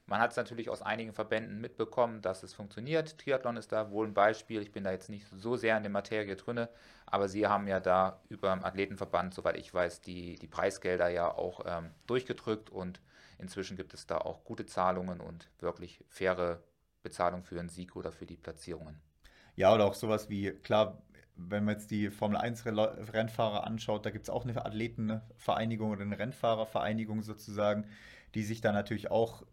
Man hat es natürlich aus einigen Verbänden mitbekommen, dass es funktioniert. Triathlon ist da wohl ein Beispiel. Ich bin da jetzt nicht so sehr in der Materie drin, aber Sie haben ja da über dem Athletenverband, soweit ich weiß, die, die Preisgelder ja auch ähm, durchgedrückt und inzwischen gibt es da auch gute Zahlungen und wirklich faire Bezahlung für einen Sieg oder für die Platzierungen. Ja, oder auch sowas wie, klar, wenn man jetzt die Formel 1 Rennfahrer anschaut, da gibt es auch eine Athletenvereinigung oder eine Rennfahrervereinigung sozusagen, die sich da natürlich auch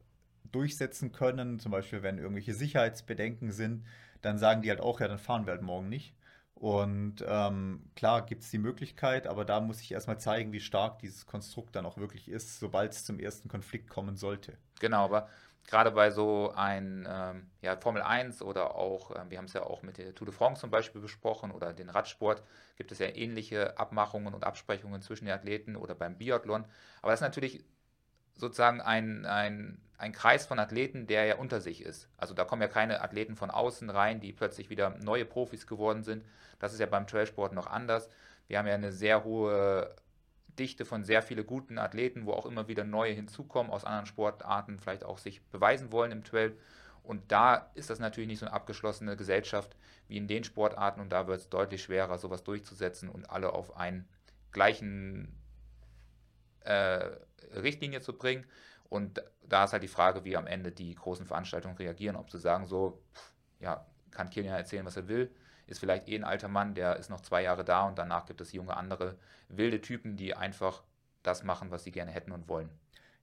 durchsetzen können. Zum Beispiel, wenn irgendwelche Sicherheitsbedenken sind, dann sagen die halt auch, ja, dann fahren wir halt morgen nicht. Und ähm, klar gibt es die Möglichkeit, aber da muss ich erstmal zeigen, wie stark dieses Konstrukt dann auch wirklich ist, sobald es zum ersten Konflikt kommen sollte. Genau, aber gerade bei so ein ähm, ja, Formel 1 oder auch, äh, wir haben es ja auch mit der Tour de France zum Beispiel besprochen oder den Radsport, gibt es ja ähnliche Abmachungen und Absprechungen zwischen den Athleten oder beim Biathlon. Aber das ist natürlich sozusagen ein, ein, ein Kreis von Athleten, der ja unter sich ist. Also da kommen ja keine Athleten von außen rein, die plötzlich wieder neue Profis geworden sind. Das ist ja beim Trailsport noch anders. Wir haben ja eine sehr hohe Dichte von sehr vielen guten Athleten, wo auch immer wieder neue hinzukommen aus anderen Sportarten, vielleicht auch sich beweisen wollen im Trail. Und da ist das natürlich nicht so eine abgeschlossene Gesellschaft wie in den Sportarten und da wird es deutlich schwerer, sowas durchzusetzen und alle auf einen gleichen äh, Richtlinie zu bringen. Und da ist halt die Frage, wie am Ende die großen Veranstaltungen reagieren, ob sie sagen so, ja, kann Kilian erzählen, was er will, ist vielleicht eh ein alter Mann, der ist noch zwei Jahre da und danach gibt es junge andere wilde Typen, die einfach das machen, was sie gerne hätten und wollen.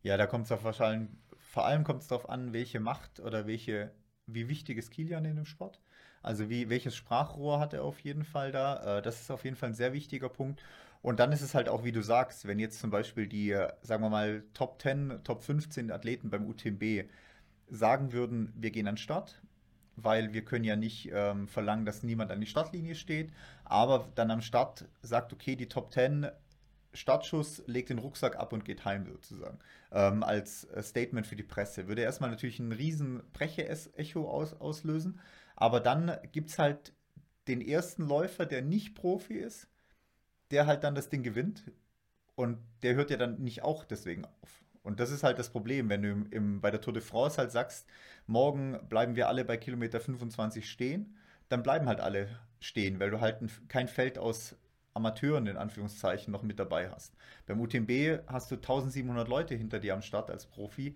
Ja, da kommt es auf wahrscheinlich, vor allem kommt es darauf an, welche Macht oder welche, wie wichtig ist Kilian in dem Sport. Also wie, welches Sprachrohr hat er auf jeden Fall da? Äh, das ist auf jeden Fall ein sehr wichtiger Punkt. Und dann ist es halt auch, wie du sagst, wenn jetzt zum Beispiel die, sagen wir mal, Top 10, Top 15 Athleten beim UTMB sagen würden, wir gehen an den Start, weil wir können ja nicht ähm, verlangen, dass niemand an die Startlinie steht, aber dann am Start sagt, okay, die Top 10 Startschuss, legt den Rucksack ab und geht heim sozusagen. Ähm, als äh, Statement für die Presse. Würde erstmal natürlich ein riesen Breche-Echo aus, auslösen, aber dann gibt es halt den ersten Läufer, der nicht Profi ist, der halt dann das Ding gewinnt. Und der hört ja dann nicht auch deswegen auf. Und das ist halt das Problem, wenn du im, im, bei der Tour de France halt sagst, morgen bleiben wir alle bei Kilometer 25 stehen, dann bleiben halt alle stehen, weil du halt ein, kein Feld aus Amateuren in Anführungszeichen noch mit dabei hast. Beim UTMB hast du 1700 Leute hinter dir am Start als Profi,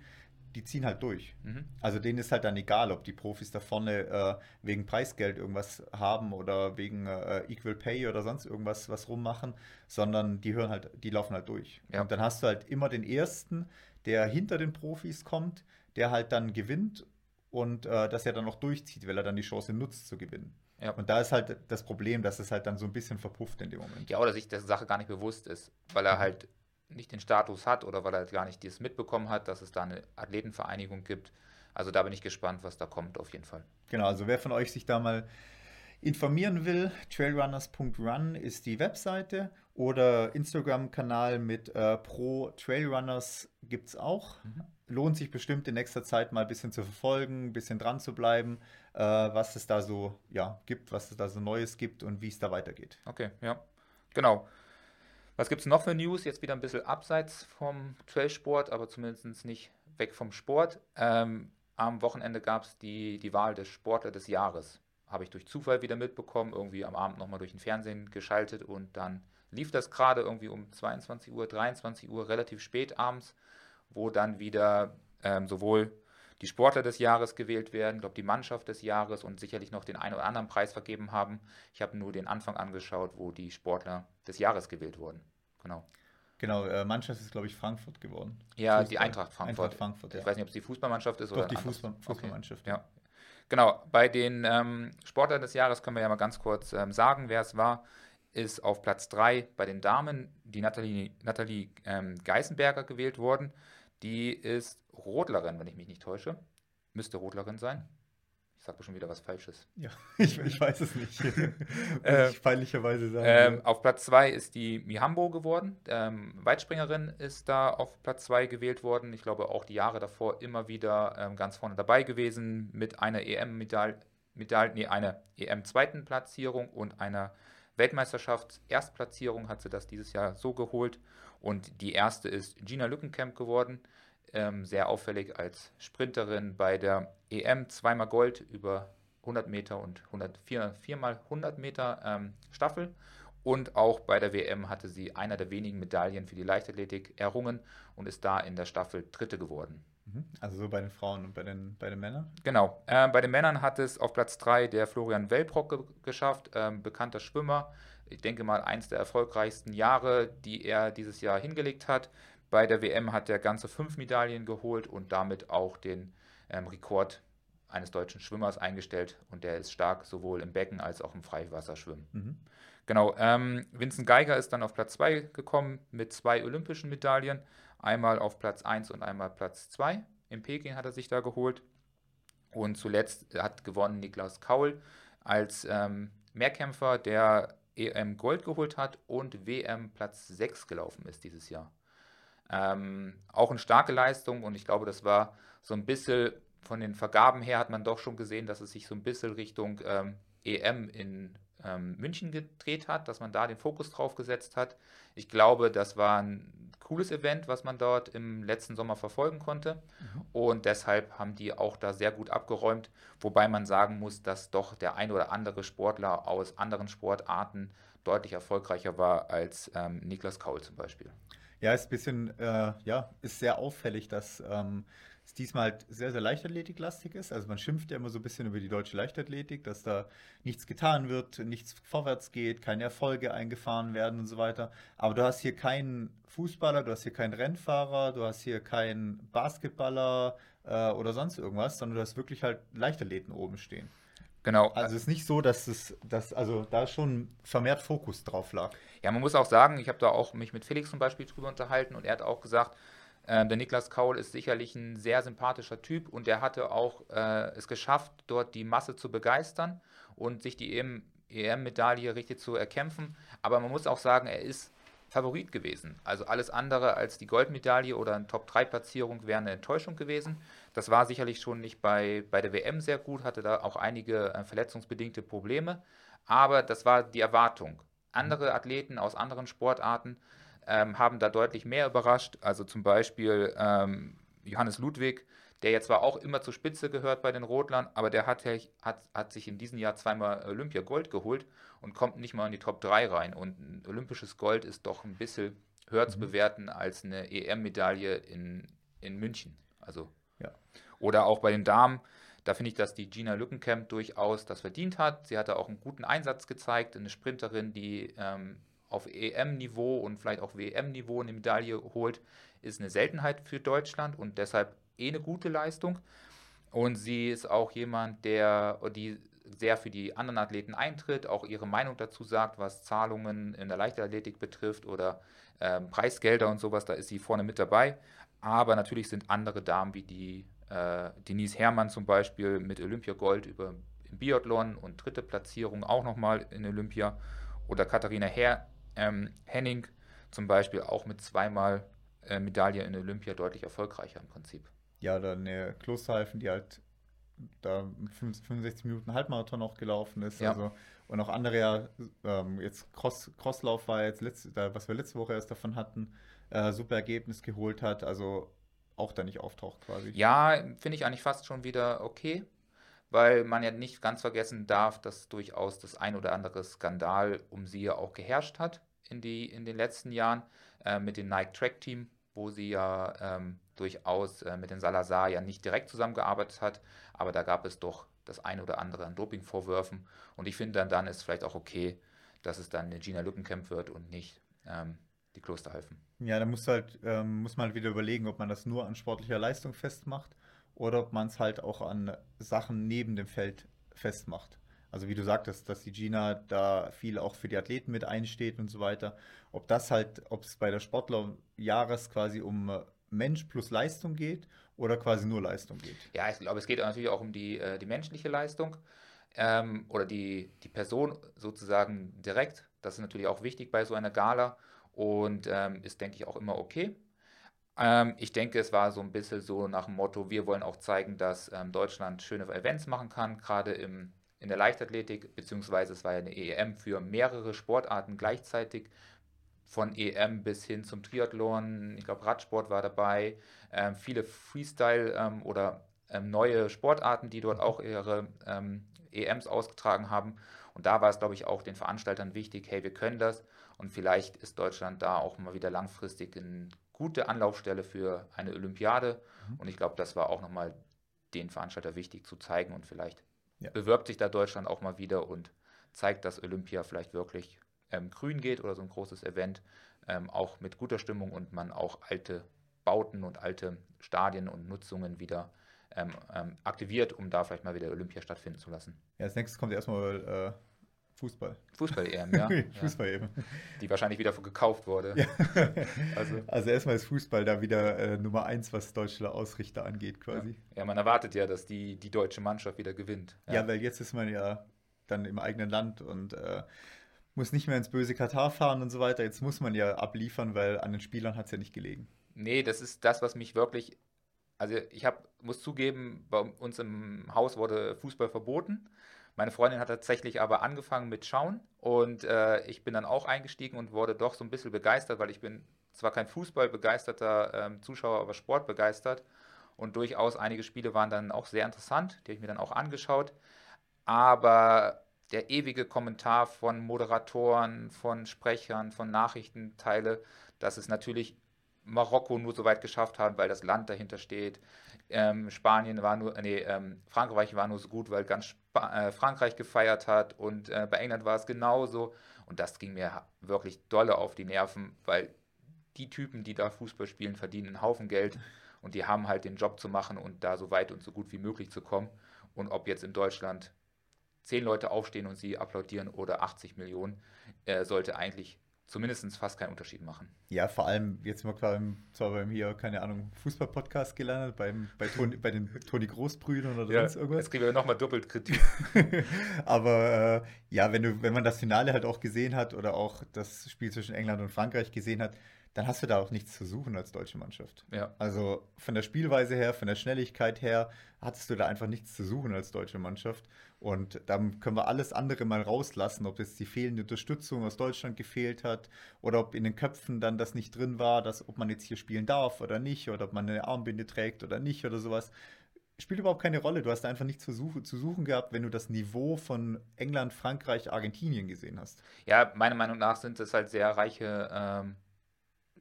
die ziehen halt durch. Mhm. Also denen ist halt dann egal, ob die Profis da vorne äh, wegen Preisgeld irgendwas haben oder wegen äh, Equal Pay oder sonst irgendwas was rummachen, sondern die hören halt, die laufen halt durch. Ja. Und dann hast du halt immer den ersten, der hinter den Profis kommt, der halt dann gewinnt und äh, dass er dann noch durchzieht, weil er dann die Chance nutzt zu gewinnen. Ja. Und da ist halt das Problem, dass es halt dann so ein bisschen verpufft in dem Moment. Ja, oder sich der Sache gar nicht bewusst ist, weil er halt nicht den Status hat oder weil er gar nicht das mitbekommen hat, dass es da eine Athletenvereinigung gibt. Also da bin ich gespannt, was da kommt, auf jeden Fall. Genau, also wer von euch sich da mal informieren will, trailrunners.run ist die Webseite oder Instagram-Kanal mit äh, Pro Trailrunners gibt es auch. Mhm. Lohnt sich bestimmt in nächster Zeit mal ein bisschen zu verfolgen, ein bisschen dran zu bleiben, äh, was es da so ja, gibt, was es da so Neues gibt und wie es da weitergeht. Okay, ja, genau. Was gibt es noch für News? Jetzt wieder ein bisschen abseits vom Trailsport, aber zumindest nicht weg vom Sport. Ähm, am Wochenende gab es die, die Wahl des Sportler des Jahres. Habe ich durch Zufall wieder mitbekommen, irgendwie am Abend nochmal durch den Fernsehen geschaltet und dann lief das gerade irgendwie um 22 Uhr, 23 Uhr, relativ spät abends, wo dann wieder ähm, sowohl die Sportler des Jahres gewählt werden, ich glaube die Mannschaft des Jahres und sicherlich noch den einen oder anderen Preis vergeben haben. Ich habe nur den Anfang angeschaut, wo die Sportler des Jahres gewählt wurden. Genau. Genau, äh, Mannschaft ist, glaube ich, Frankfurt geworden. Ja, Fußball. die Eintracht Frankfurt. Eintracht Frankfurt ja. Ich weiß nicht, ob es die Fußballmannschaft ist Doch, oder die Fußball, Fußballmannschaft. Okay. Ja. Genau, bei den ähm, Sportlern des Jahres können wir ja mal ganz kurz ähm, sagen, wer es war. Ist auf Platz 3 bei den Damen die Nathalie, Nathalie ähm, Geißenberger gewählt worden. Die ist Rodlerin, wenn ich mich nicht täusche. Müsste Rodlerin sein. Ich sage schon wieder was Falsches. Ja, [LAUGHS] ich, ich weiß es nicht. [LAUGHS] Muss ich peinlicherweise sagen. Ähm, auf Platz 2 ist die Mihambo geworden. Ähm, Weitspringerin ist da auf Platz 2 gewählt worden. Ich glaube auch die Jahre davor immer wieder ähm, ganz vorne dabei gewesen mit einer EM-Medaille, nee, einer EM-zweiten Platzierung und einer Weltmeisterschafts-Erstplatzierung hat sie das dieses Jahr so geholt. Und die erste ist Gina Lückenkamp geworden ähm, sehr auffällig als Sprinterin bei der EM, zweimal Gold über 100 Meter und 100, vier, viermal 100 Meter ähm, Staffel. Und auch bei der WM hatte sie einer der wenigen Medaillen für die Leichtathletik errungen und ist da in der Staffel Dritte geworden. Mhm. Also so bei den Frauen und bei den, bei den Männern? Genau. Äh, bei den Männern hat es auf Platz 3 der Florian Wellbrock ge geschafft, äh, bekannter Schwimmer. Ich denke mal, eins der erfolgreichsten Jahre, die er dieses Jahr hingelegt hat. Bei der WM hat er ganze fünf Medaillen geholt und damit auch den ähm, Rekord eines deutschen Schwimmers eingestellt. Und der ist stark sowohl im Becken als auch im Freiwasserschwimmen. Mhm. Genau, ähm, Vincent Geiger ist dann auf Platz 2 gekommen mit zwei olympischen Medaillen. Einmal auf Platz 1 und einmal Platz 2. In Peking hat er sich da geholt. Und zuletzt hat gewonnen Niklas Kaul als ähm, Mehrkämpfer, der EM Gold geholt hat und WM Platz 6 gelaufen ist dieses Jahr. Ähm, auch eine starke Leistung und ich glaube, das war so ein bisschen von den Vergaben her hat man doch schon gesehen, dass es sich so ein bisschen Richtung ähm, EM in ähm, München gedreht hat, dass man da den Fokus drauf gesetzt hat. Ich glaube, das war ein cooles Event, was man dort im letzten Sommer verfolgen konnte. Mhm. Und deshalb haben die auch da sehr gut abgeräumt, wobei man sagen muss, dass doch der ein oder andere Sportler aus anderen Sportarten deutlich erfolgreicher war als ähm, Niklas Kaul zum Beispiel. Ja, ist ein bisschen, äh, ja, ist sehr auffällig, dass ähm, es diesmal halt sehr, sehr Leichtathletiklastig ist. Also man schimpft ja immer so ein bisschen über die deutsche Leichtathletik, dass da nichts getan wird, nichts vorwärts geht, keine Erfolge eingefahren werden und so weiter. Aber du hast hier keinen Fußballer, du hast hier keinen Rennfahrer, du hast hier keinen Basketballer äh, oder sonst irgendwas, sondern du hast wirklich halt Leichtathleten oben stehen. Genau. Also es ist nicht so, dass es, dass, also da schon vermehrt Fokus drauf lag. Ja, man muss auch sagen, ich habe da auch mich mit Felix zum Beispiel drüber unterhalten und er hat auch gesagt, äh, der Niklas Kaul ist sicherlich ein sehr sympathischer Typ und er hatte auch äh, es geschafft, dort die Masse zu begeistern und sich die EM-Medaille richtig zu erkämpfen. Aber man muss auch sagen, er ist Favorit gewesen. Also alles andere als die Goldmedaille oder eine Top-3-Platzierung wäre eine Enttäuschung gewesen. Das war sicherlich schon nicht bei, bei der WM sehr gut, hatte da auch einige äh, verletzungsbedingte Probleme. Aber das war die Erwartung. Andere Athleten aus anderen Sportarten ähm, haben da deutlich mehr überrascht. Also zum Beispiel ähm, Johannes Ludwig, der jetzt zwar auch immer zur Spitze gehört bei den Rotlern, aber der hat, hat, hat sich in diesem Jahr zweimal Olympia Gold geholt und kommt nicht mal in die Top 3 rein. Und ein olympisches Gold ist doch ein bisschen höher zu mhm. bewerten als eine EM-Medaille in, in München. Also Ja. Oder auch bei den Damen, da finde ich, dass die Gina Lückenkamp durchaus das verdient hat. Sie hatte auch einen guten Einsatz gezeigt, eine Sprinterin, die ähm, auf EM-Niveau und vielleicht auch WM-Niveau eine Medaille holt, ist eine Seltenheit für Deutschland und deshalb eh eine gute Leistung. Und sie ist auch jemand, der die sehr für die anderen Athleten eintritt, auch ihre Meinung dazu sagt, was Zahlungen in der Leichtathletik betrifft oder ähm, Preisgelder und sowas, da ist sie vorne mit dabei. Aber natürlich sind andere Damen wie die äh, Denise Herrmann zum Beispiel mit Olympiagold über im Biathlon und dritte Platzierung auch nochmal in Olympia. Oder Katharina Her ähm, Henning zum Beispiel auch mit zweimal äh, Medaille in Olympia deutlich erfolgreicher im Prinzip. Ja, dann eine Klosterhalfen, die halt da 65 Minuten Halbmarathon auch gelaufen ist. Ja. Also, und auch andere ja, ähm, jetzt Cross, Crosslauf war jetzt, letzte, da, was wir letzte Woche erst davon hatten, äh, super Ergebnis geholt hat. Also auch da nicht auftaucht quasi. Ja, finde ich eigentlich fast schon wieder okay, weil man ja nicht ganz vergessen darf, dass durchaus das ein oder andere Skandal um sie ja auch geherrscht hat in, die, in den letzten Jahren äh, mit dem Nike Track Team, wo sie ja ähm, durchaus äh, mit den Salazar ja nicht direkt zusammengearbeitet hat, aber da gab es doch das ein oder andere an Dopingvorwürfen und ich finde dann, dann ist vielleicht auch okay, dass es dann eine Gina Lückenkämp wird und nicht ähm, die Klosterhalfen. Ja, da muss, halt, ähm, muss man halt wieder überlegen, ob man das nur an sportlicher Leistung festmacht oder ob man es halt auch an Sachen neben dem Feld festmacht. Also wie du sagtest, dass die Gina da viel auch für die Athleten mit einsteht und so weiter. Ob das halt, ob es bei der Sportlerjahres quasi um Mensch plus Leistung geht oder quasi nur Leistung geht. Ja, ich glaube, es geht natürlich auch um die, äh, die menschliche Leistung ähm, oder die, die Person sozusagen direkt. Das ist natürlich auch wichtig bei so einer Gala und ähm, ist, denke ich, auch immer okay. Ähm, ich denke, es war so ein bisschen so nach dem Motto, wir wollen auch zeigen, dass ähm, Deutschland schöne Events machen kann, gerade in der Leichtathletik, beziehungsweise es war ja eine EM für mehrere Sportarten gleichzeitig, von EM bis hin zum Triathlon, ich glaube Radsport war dabei, ähm, viele Freestyle ähm, oder ähm, neue Sportarten, die dort auch ihre EMs ausgetragen haben. Und da war es, glaube ich, auch den Veranstaltern wichtig, hey, wir können das und vielleicht ist Deutschland da auch mal wieder langfristig eine gute Anlaufstelle für eine Olympiade. Mhm. Und ich glaube, das war auch nochmal den Veranstalter wichtig zu zeigen. Und vielleicht ja. bewirbt sich da Deutschland auch mal wieder und zeigt, dass Olympia vielleicht wirklich ähm, grün geht oder so ein großes Event, ähm, auch mit guter Stimmung und man auch alte Bauten und alte Stadien und Nutzungen wieder ähm, ähm aktiviert, um da vielleicht mal wieder Olympia stattfinden zu lassen. Ja, als nächstes kommt erstmal äh Fußball. Fußball-EM, ja. [LAUGHS] Fußball-EM. Die wahrscheinlich wieder gekauft wurde. Ja. [LAUGHS] also. also erstmal ist Fußball da wieder äh, Nummer eins, was deutsche Ausrichter angeht, quasi. Ja. ja. man erwartet ja, dass die, die deutsche Mannschaft wieder gewinnt. Ja. ja weil jetzt ist man ja dann im eigenen Land und äh, muss nicht mehr ins böse Katar fahren und so weiter. Jetzt muss man ja abliefern, weil an den Spielern hat es ja nicht gelegen. Nee, das ist das, was mich wirklich. Also ich hab, muss zugeben, bei uns im Haus wurde Fußball verboten. Meine Freundin hat tatsächlich aber angefangen mit Schauen und äh, ich bin dann auch eingestiegen und wurde doch so ein bisschen begeistert, weil ich bin zwar kein Fußball-begeisterter ähm, Zuschauer, aber Sport begeistert und durchaus einige Spiele waren dann auch sehr interessant, die habe ich mir dann auch angeschaut. Aber der ewige Kommentar von Moderatoren, von Sprechern, von Nachrichtenteile, dass es natürlich Marokko nur so weit geschafft haben, weil das Land dahinter steht. Ähm, Spanien war nur, nee, ähm, Frankreich war nur so gut, weil ganz Spa äh, Frankreich gefeiert hat und äh, bei England war es genauso. Und das ging mir wirklich dolle auf die Nerven, weil die Typen, die da Fußball spielen, verdienen einen Haufen Geld und die haben halt den Job zu machen und da so weit und so gut wie möglich zu kommen. Und ob jetzt in Deutschland zehn Leute aufstehen und sie applaudieren oder 80 Millionen, äh, sollte eigentlich zumindest fast keinen Unterschied machen. Ja, vor allem jetzt mal beim, zwar beim hier, keine Ahnung, Fußball-Podcast gelandet, beim, bei, Toni, bei den Toni Großbrüdern oder ja, sonst irgendwas. Jetzt kriegen wir nochmal doppelt Kritik. [LAUGHS] Aber äh, ja, wenn, du, wenn man das Finale halt auch gesehen hat oder auch das Spiel zwischen England und Frankreich gesehen hat, dann hast du da auch nichts zu suchen als deutsche Mannschaft. Ja. Also von der Spielweise her, von der Schnelligkeit her, hattest du da einfach nichts zu suchen als deutsche Mannschaft. Und dann können wir alles andere mal rauslassen, ob jetzt die fehlende Unterstützung aus Deutschland gefehlt hat oder ob in den Köpfen dann das nicht drin war, dass ob man jetzt hier spielen darf oder nicht oder ob man eine Armbinde trägt oder nicht oder sowas. Spielt überhaupt keine Rolle. Du hast einfach nichts zu, suchen, zu suchen gehabt, wenn du das Niveau von England, Frankreich, Argentinien gesehen hast. Ja, meiner Meinung nach sind es halt sehr reiche ähm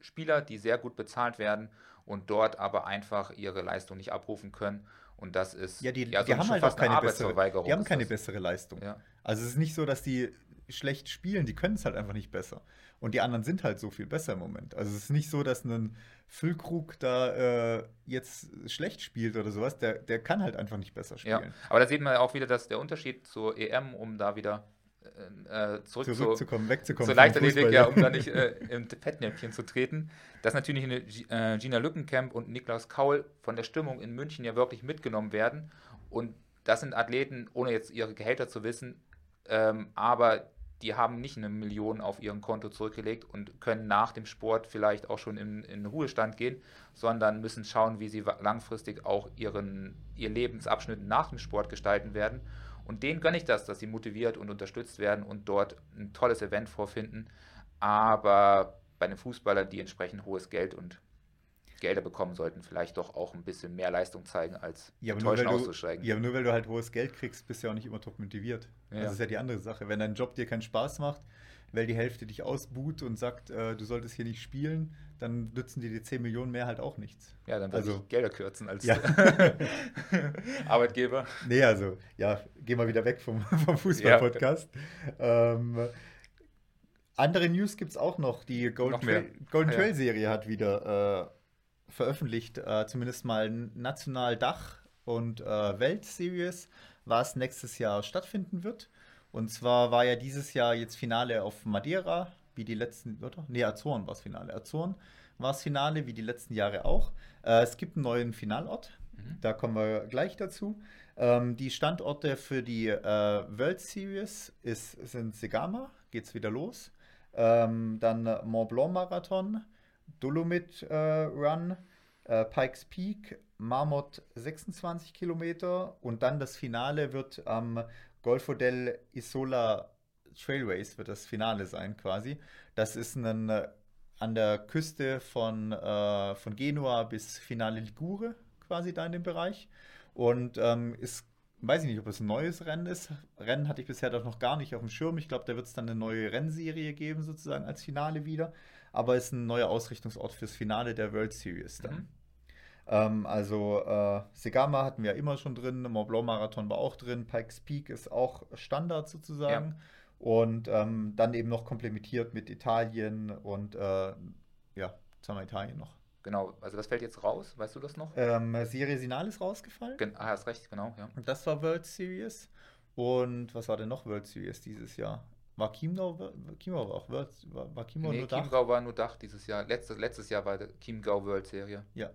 Spieler, die sehr gut bezahlt werden und dort aber einfach ihre Leistung nicht abrufen können. Und das ist ja, die, ja, so die haben halt auch keine bessere, die haben keine bessere Leistung. Ja. Also es ist nicht so, dass die schlecht spielen, die können es halt einfach nicht besser. Und die anderen sind halt so viel besser im Moment. Also es ist nicht so, dass ein Füllkrug da äh, jetzt schlecht spielt oder sowas. Der, der kann halt einfach nicht besser spielen. Ja, aber da sieht man auch wieder, dass der Unterschied zur EM, um da wieder äh, zurück zurückzukommen, zu, wegzukommen. Zur Leichtathletik, ja, um da nicht äh, im Fettnäpfchen zu treten. Dass natürlich eine äh, Gina Lückenkamp und Niklas Kaul von der Stimmung in München ja wirklich mitgenommen werden. Und das sind Athleten, ohne jetzt ihre Gehälter zu wissen, ähm, aber die haben nicht eine Million auf ihrem Konto zurückgelegt und können nach dem Sport vielleicht auch schon in, in Ruhestand gehen, sondern müssen schauen, wie sie langfristig auch ihren, ihr Lebensabschnitt nach dem Sport gestalten werden. Und denen gönne ich das, dass sie motiviert und unterstützt werden und dort ein tolles Event vorfinden. Aber bei den Fußballern, die entsprechend hohes Geld und Gelder bekommen sollten, vielleicht doch auch ein bisschen mehr Leistung zeigen, als ja, enttäuschend auszusteigen. Ja, aber nur weil du halt hohes Geld kriegst, bist du ja auch nicht immer top motiviert. Ja. Das ist ja die andere Sache. Wenn dein Job dir keinen Spaß macht, weil die Hälfte dich ausbuht und sagt, äh, du solltest hier nicht spielen, dann nützen dir die 10 Millionen mehr halt auch nichts. Ja, dann würde also, ich Gelder kürzen als ja. [LAUGHS] Arbeitgeber. Nee, also, ja, geh mal wieder weg vom, [LAUGHS] vom Fußball-Podcast. Ja. Ähm, andere News gibt es auch noch. Die Golden, Trail, Golden ah, Trail-Serie hat wieder äh, veröffentlicht, äh, zumindest mal national Dach und äh, Welt-Series, was nächstes Jahr stattfinden wird. Und zwar war ja dieses Jahr jetzt Finale auf Madeira, wie die letzten, oder? Nee, Azoren war es Finale. Azoren war es Finale, wie die letzten Jahre auch. Äh, es gibt einen neuen Finalort, mhm. da kommen wir gleich dazu. Ähm, die Standorte für die äh, World Series ist, sind Segama, geht es wieder los. Ähm, dann Mont Blanc Marathon, Dolomit äh, Run, äh, Pikes Peak, Marmot 26 Kilometer und dann das Finale wird am Golfo del Isola Trailways wird das Finale sein quasi. Das ist ein, äh, an der Küste von, äh, von Genua bis Finale Ligure quasi da in dem Bereich. Und ähm, ist, weiß ich nicht, ob es ein neues Rennen ist. Rennen hatte ich bisher doch noch gar nicht auf dem Schirm. Ich glaube, da wird es dann eine neue Rennserie geben, sozusagen als Finale wieder. Aber es ist ein neuer Ausrichtungsort fürs Finale der World Series dann. Mhm. Ähm, also äh, Segama hatten wir ja immer schon drin, Mont Blanc Marathon war auch drin, Pikes Peak ist auch Standard sozusagen. Ja. Und ähm, dann eben noch komplementiert mit Italien und äh, ja, jetzt haben wir Italien noch. Genau, also das fällt jetzt raus, weißt du das noch? Ähm, Serie Sinal ist rausgefallen. Gen ah, hast recht, genau, ja. Das war World Series. Und was war denn noch World Series dieses Jahr? War Chiemgau, Chiemgau war auch World, war, war Chiemgau nee, nur Dach? Chiemgau war nur Dach dieses Jahr. Letztes, letztes Jahr war Chiemgau World Serie. Ja,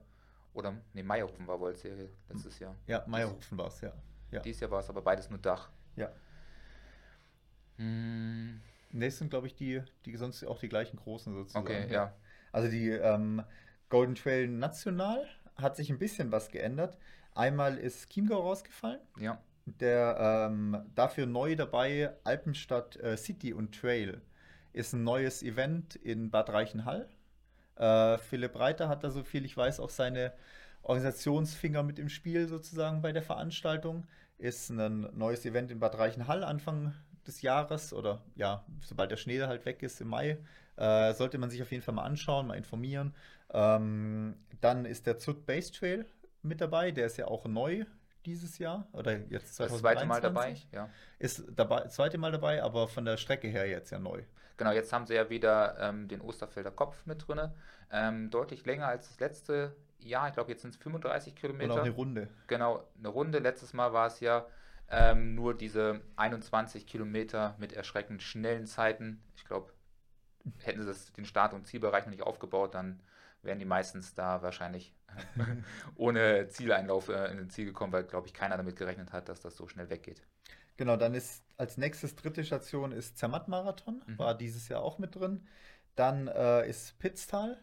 oder, nee, Meierhofen war Serie letztes Jahr. Ja, Meierhofen war es, ja. ja. Dieses Jahr war es aber beides nur Dach. Ja. Hm. Ne, sind, glaube ich, die, die sonst auch die gleichen großen sozusagen. Okay, ja. Also die ähm, Golden Trail National hat sich ein bisschen was geändert. Einmal ist Chiemgau rausgefallen. Ja. Der ähm, dafür neu dabei Alpenstadt äh, City und Trail ist ein neues Event in Bad Reichenhall. Äh, Philipp Reiter hat da, so viel ich weiß, auch seine Organisationsfinger mit im Spiel sozusagen bei der Veranstaltung. Ist ein neues Event in Bad Reichenhall Anfang des Jahres oder ja, sobald der Schnee halt weg ist im Mai. Äh, sollte man sich auf jeden Fall mal anschauen, mal informieren. Ähm, dann ist der Zut Base Trail mit dabei, der ist ja auch neu dieses Jahr oder jetzt 2023. Das zweite Mal dabei, ja. Ist dabei, zweite Mal dabei, aber von der Strecke her jetzt ja neu. Genau, jetzt haben sie ja wieder ähm, den Osterfelder Kopf mit drin. Ähm, deutlich länger als das letzte Jahr. Ich glaube, jetzt sind es 35 Kilometer. Auch eine Runde. Genau, eine Runde. Letztes Mal war es ja ähm, nur diese 21 Kilometer mit erschreckend schnellen Zeiten. Ich glaube, hätten sie das, den Start- und Zielbereich noch nicht aufgebaut, dann wären die meistens da wahrscheinlich [LAUGHS] ohne Zieleinlauf äh, in den Ziel gekommen, weil, glaube ich, keiner damit gerechnet hat, dass das so schnell weggeht. Genau, dann ist als nächstes dritte Station ist Zermatt-Marathon, mhm. war dieses Jahr auch mit drin. Dann äh, ist Pitztal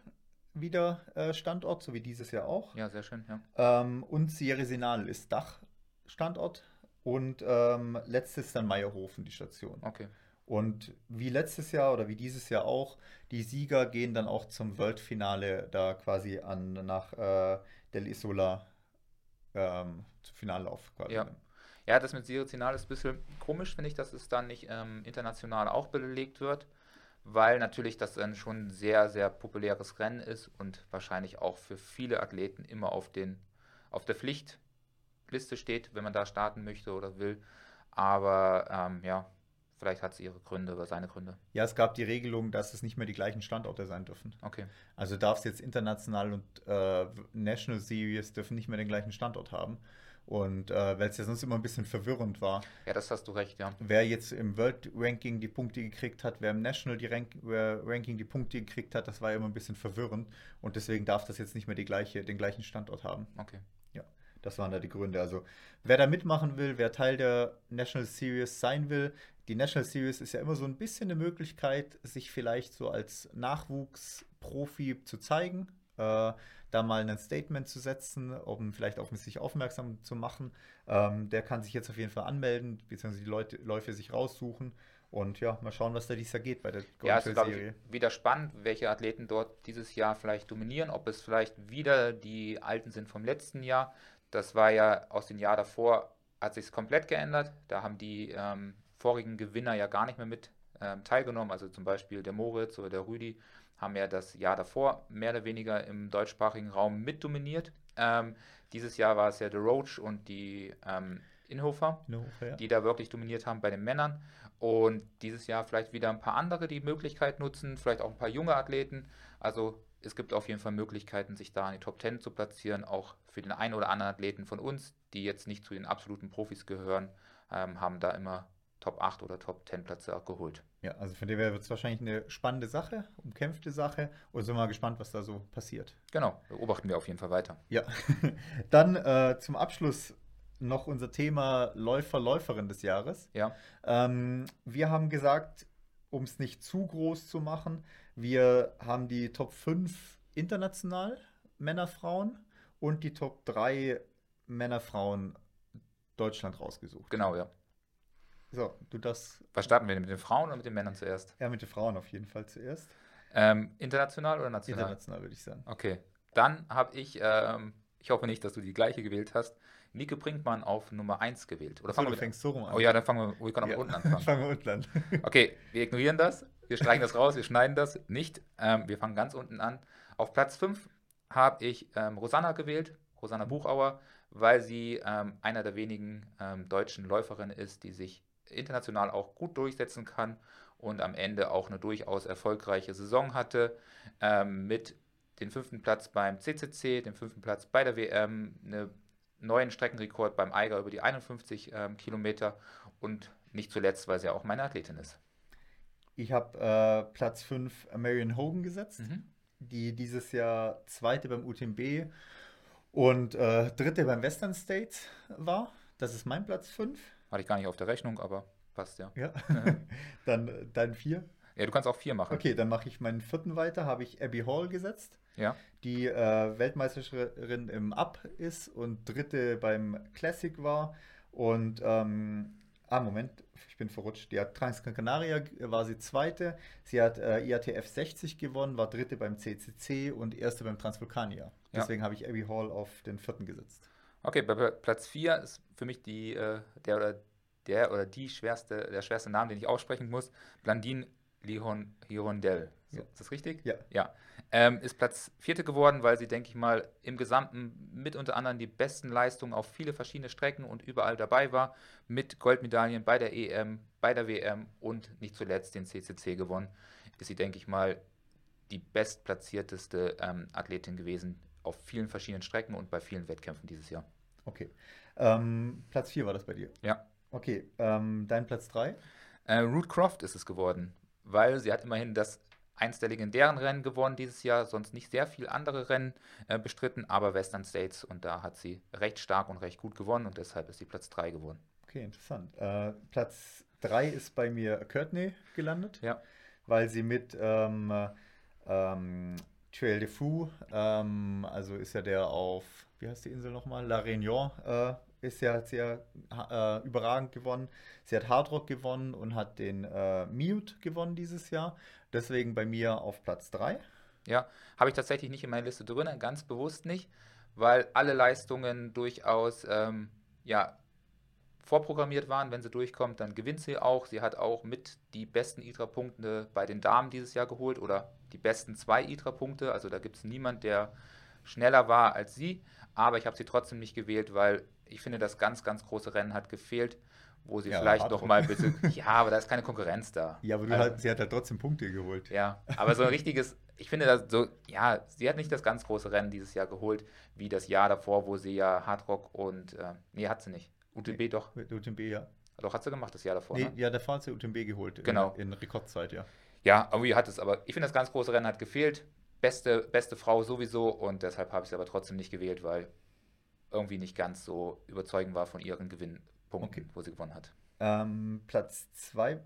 wieder äh, Standort, so wie dieses Jahr auch. Ja, sehr schön, ja. Ähm, und Sierra Sinal ist Dachstandort. Und ähm, letztes dann Meierhofen, die Station. Okay. Und wie letztes Jahr oder wie dieses Jahr auch, die Sieger gehen dann auch zum World-Finale da quasi an nach äh, Del Isola ähm, zum Finallauf quasi. Ja. Ja, das mit Sirizinal ist ein bisschen komisch, finde ich, dass es dann nicht ähm, international auch belegt wird, weil natürlich das dann schon ein sehr, sehr populäres Rennen ist und wahrscheinlich auch für viele Athleten immer auf, den, auf der Pflichtliste steht, wenn man da starten möchte oder will. Aber ähm, ja, vielleicht hat es ihre Gründe oder seine Gründe. Ja, es gab die Regelung, dass es nicht mehr die gleichen Standorte sein dürfen. Okay. Also darf es jetzt international und äh, National Series dürfen nicht mehr den gleichen Standort haben. Und äh, weil es ja sonst immer ein bisschen verwirrend war. Ja, das hast du recht, ja. Wer jetzt im World Ranking die Punkte gekriegt hat, wer im National die Rank Ranking die Punkte gekriegt hat, das war ja immer ein bisschen verwirrend. Und deswegen darf das jetzt nicht mehr die gleiche, den gleichen Standort haben. Okay. Ja, das waren da die Gründe. Also wer da mitmachen will, wer Teil der National Series sein will, die National Series ist ja immer so ein bisschen eine Möglichkeit, sich vielleicht so als Nachwuchsprofi zu zeigen. Äh, da mal ein Statement zu setzen, um vielleicht auf sich aufmerksam zu machen. Ähm, der kann sich jetzt auf jeden Fall anmelden, beziehungsweise die Leute, Läufe sich raussuchen. Und ja, mal schauen, was da dieses Jahr geht bei der Golden Ja, es ist. Ich, wieder spannend, welche Athleten dort dieses Jahr vielleicht dominieren, ob es vielleicht wieder die Alten sind vom letzten Jahr. Das war ja aus dem Jahr davor, hat sich komplett geändert. Da haben die ähm, vorigen Gewinner ja gar nicht mehr mit ähm, teilgenommen, also zum Beispiel der Moritz oder der Rüdi haben ja das Jahr davor mehr oder weniger im deutschsprachigen Raum mitdominiert. Ähm, dieses Jahr war es ja der Roach und die ähm, Inhofer, Inhofer ja. die da wirklich dominiert haben bei den Männern. Und dieses Jahr vielleicht wieder ein paar andere, die Möglichkeit nutzen, vielleicht auch ein paar junge Athleten. Also es gibt auf jeden Fall Möglichkeiten, sich da in die Top 10 zu platzieren, auch für den einen oder anderen Athleten von uns, die jetzt nicht zu den absoluten Profis gehören, ähm, haben da immer Top 8 oder Top 10 Plätze auch geholt. Ja, also von dem her wird es wahrscheinlich eine spannende Sache, umkämpfte Sache und sind mal gespannt, was da so passiert. Genau, beobachten wir auf jeden Fall weiter. Ja, [LAUGHS] dann äh, zum Abschluss noch unser Thema Läufer, Läuferin des Jahres. Ja. Ähm, wir haben gesagt, um es nicht zu groß zu machen, wir haben die Top 5 international Männer, Frauen und die Top 3 Männer, Frauen Deutschland rausgesucht. Genau, ja. So, du das. Was starten wir denn mit den Frauen oder mit den Männern zuerst? Ja, mit den Frauen auf jeden Fall zuerst. Ähm, international oder national? International würde ich sagen. Okay. Dann habe ich, ähm, ich hoffe nicht, dass du die gleiche gewählt hast, Nike Brinkmann auf Nummer 1 gewählt. Oder so, fangen du fängst so rum an. Oh ja, dann fangen wir, wir können auch ja. unten [LAUGHS] anfangen. fangen wir unten an. [LAUGHS] okay, wir ignorieren das. Wir streichen das raus, wir schneiden das nicht. Ähm, wir fangen ganz unten an. Auf Platz 5 habe ich ähm, Rosanna gewählt, Rosanna Buchauer, weil sie ähm, einer der wenigen ähm, deutschen Läuferinnen ist, die sich international auch gut durchsetzen kann und am Ende auch eine durchaus erfolgreiche Saison hatte. Ähm, mit dem fünften Platz beim CCC, dem fünften Platz bei der WM, einen neuen Streckenrekord beim Eiger über die 51 ähm, Kilometer und nicht zuletzt, weil sie ja auch meine Athletin ist. Ich habe äh, Platz 5 Marion Hogan gesetzt, mhm. die dieses Jahr zweite beim UTMB und äh, dritte beim Western States war. Das ist mein Platz 5. Hatte ich gar nicht auf der Rechnung, aber passt ja. Ja. [LAUGHS] dann äh, dein vier. Ja, du kannst auch vier machen. Okay, dann mache ich meinen vierten weiter. Habe ich Abby Hall gesetzt. Ja. Die äh, Weltmeisterin im Up ist und dritte beim Classic war. Und, ähm, ah, Moment, ich bin verrutscht. Die hat Transcanaria war sie zweite. Sie hat äh, IATF 60 gewonnen, war dritte beim CCC und erste beim Transvulkania. Deswegen ja. habe ich Abby Hall auf den vierten gesetzt. Okay, bei Platz 4 ist für mich die, äh, der oder der oder die schwerste, der schwerste Name, den ich aussprechen muss. Blandine Lihon, Hirondell. So, ja. Ist das richtig? Ja. ja. Ähm, ist Platz vierte geworden, weil sie, denke ich mal, im Gesamten mit unter anderem die besten Leistungen auf viele verschiedene Strecken und überall dabei war. Mit Goldmedaillen bei der EM, bei der WM und nicht zuletzt den CCC gewonnen. Ist sie, denke ich mal, die bestplatzierteste ähm, Athletin gewesen auf vielen verschiedenen Strecken und bei vielen Wettkämpfen dieses Jahr. Okay. Ähm, Platz 4 war das bei dir? Ja. Okay. Ähm, dein Platz 3? Äh, Ruth Croft ist es geworden, weil sie hat immerhin das eins der legendären Rennen gewonnen dieses Jahr, sonst nicht sehr viele andere Rennen äh, bestritten, aber Western States und da hat sie recht stark und recht gut gewonnen und deshalb ist sie Platz 3 geworden. Okay, interessant. Äh, Platz 3 ist bei mir Courtney gelandet, ja. weil sie mit ähm, ähm, Trail de Fou, ähm, also ist ja der auf, wie heißt die Insel nochmal? La Réunion, äh, ist ja sehr äh, überragend gewonnen. Sie hat Hard Rock gewonnen und hat den äh, Mute gewonnen dieses Jahr. Deswegen bei mir auf Platz 3. Ja, habe ich tatsächlich nicht in meiner Liste drin, ganz bewusst nicht, weil alle Leistungen durchaus ähm, ja, vorprogrammiert waren. Wenn sie durchkommt, dann gewinnt sie auch. Sie hat auch mit die besten ITRA-Punkte bei den Damen dieses Jahr geholt oder die besten zwei ITRA-Punkte. Also da gibt es niemand, der schneller war als sie. Aber ich habe sie trotzdem nicht gewählt, weil ich finde, das ganz, ganz große Rennen hat gefehlt, wo sie ja, vielleicht noch mal ein [LAUGHS] bisschen. ja, aber da ist keine Konkurrenz da. Ja, aber also, halt, sie hat halt trotzdem Punkte geholt. Ja, aber so ein richtiges. Ich finde, das so, ja, sie hat nicht das ganz große Rennen dieses Jahr geholt, wie das Jahr davor, wo sie ja Hardrock und. Äh, nee, hat sie nicht. UTB nee, doch. UTB, ja. Doch, hat sie gemacht das Jahr davor. Nee, ne? ja, davor hat sie UTB geholt. Genau. In, in Rekordzeit, ja. Ja, irgendwie hat es, aber ich finde, das ganz große Rennen hat gefehlt. Beste, beste Frau sowieso und deshalb habe ich sie aber trotzdem nicht gewählt, weil irgendwie nicht ganz so überzeugend war von ihren Gewinnpunkten, okay. wo sie gewonnen hat. Ähm, Platz 2, äh,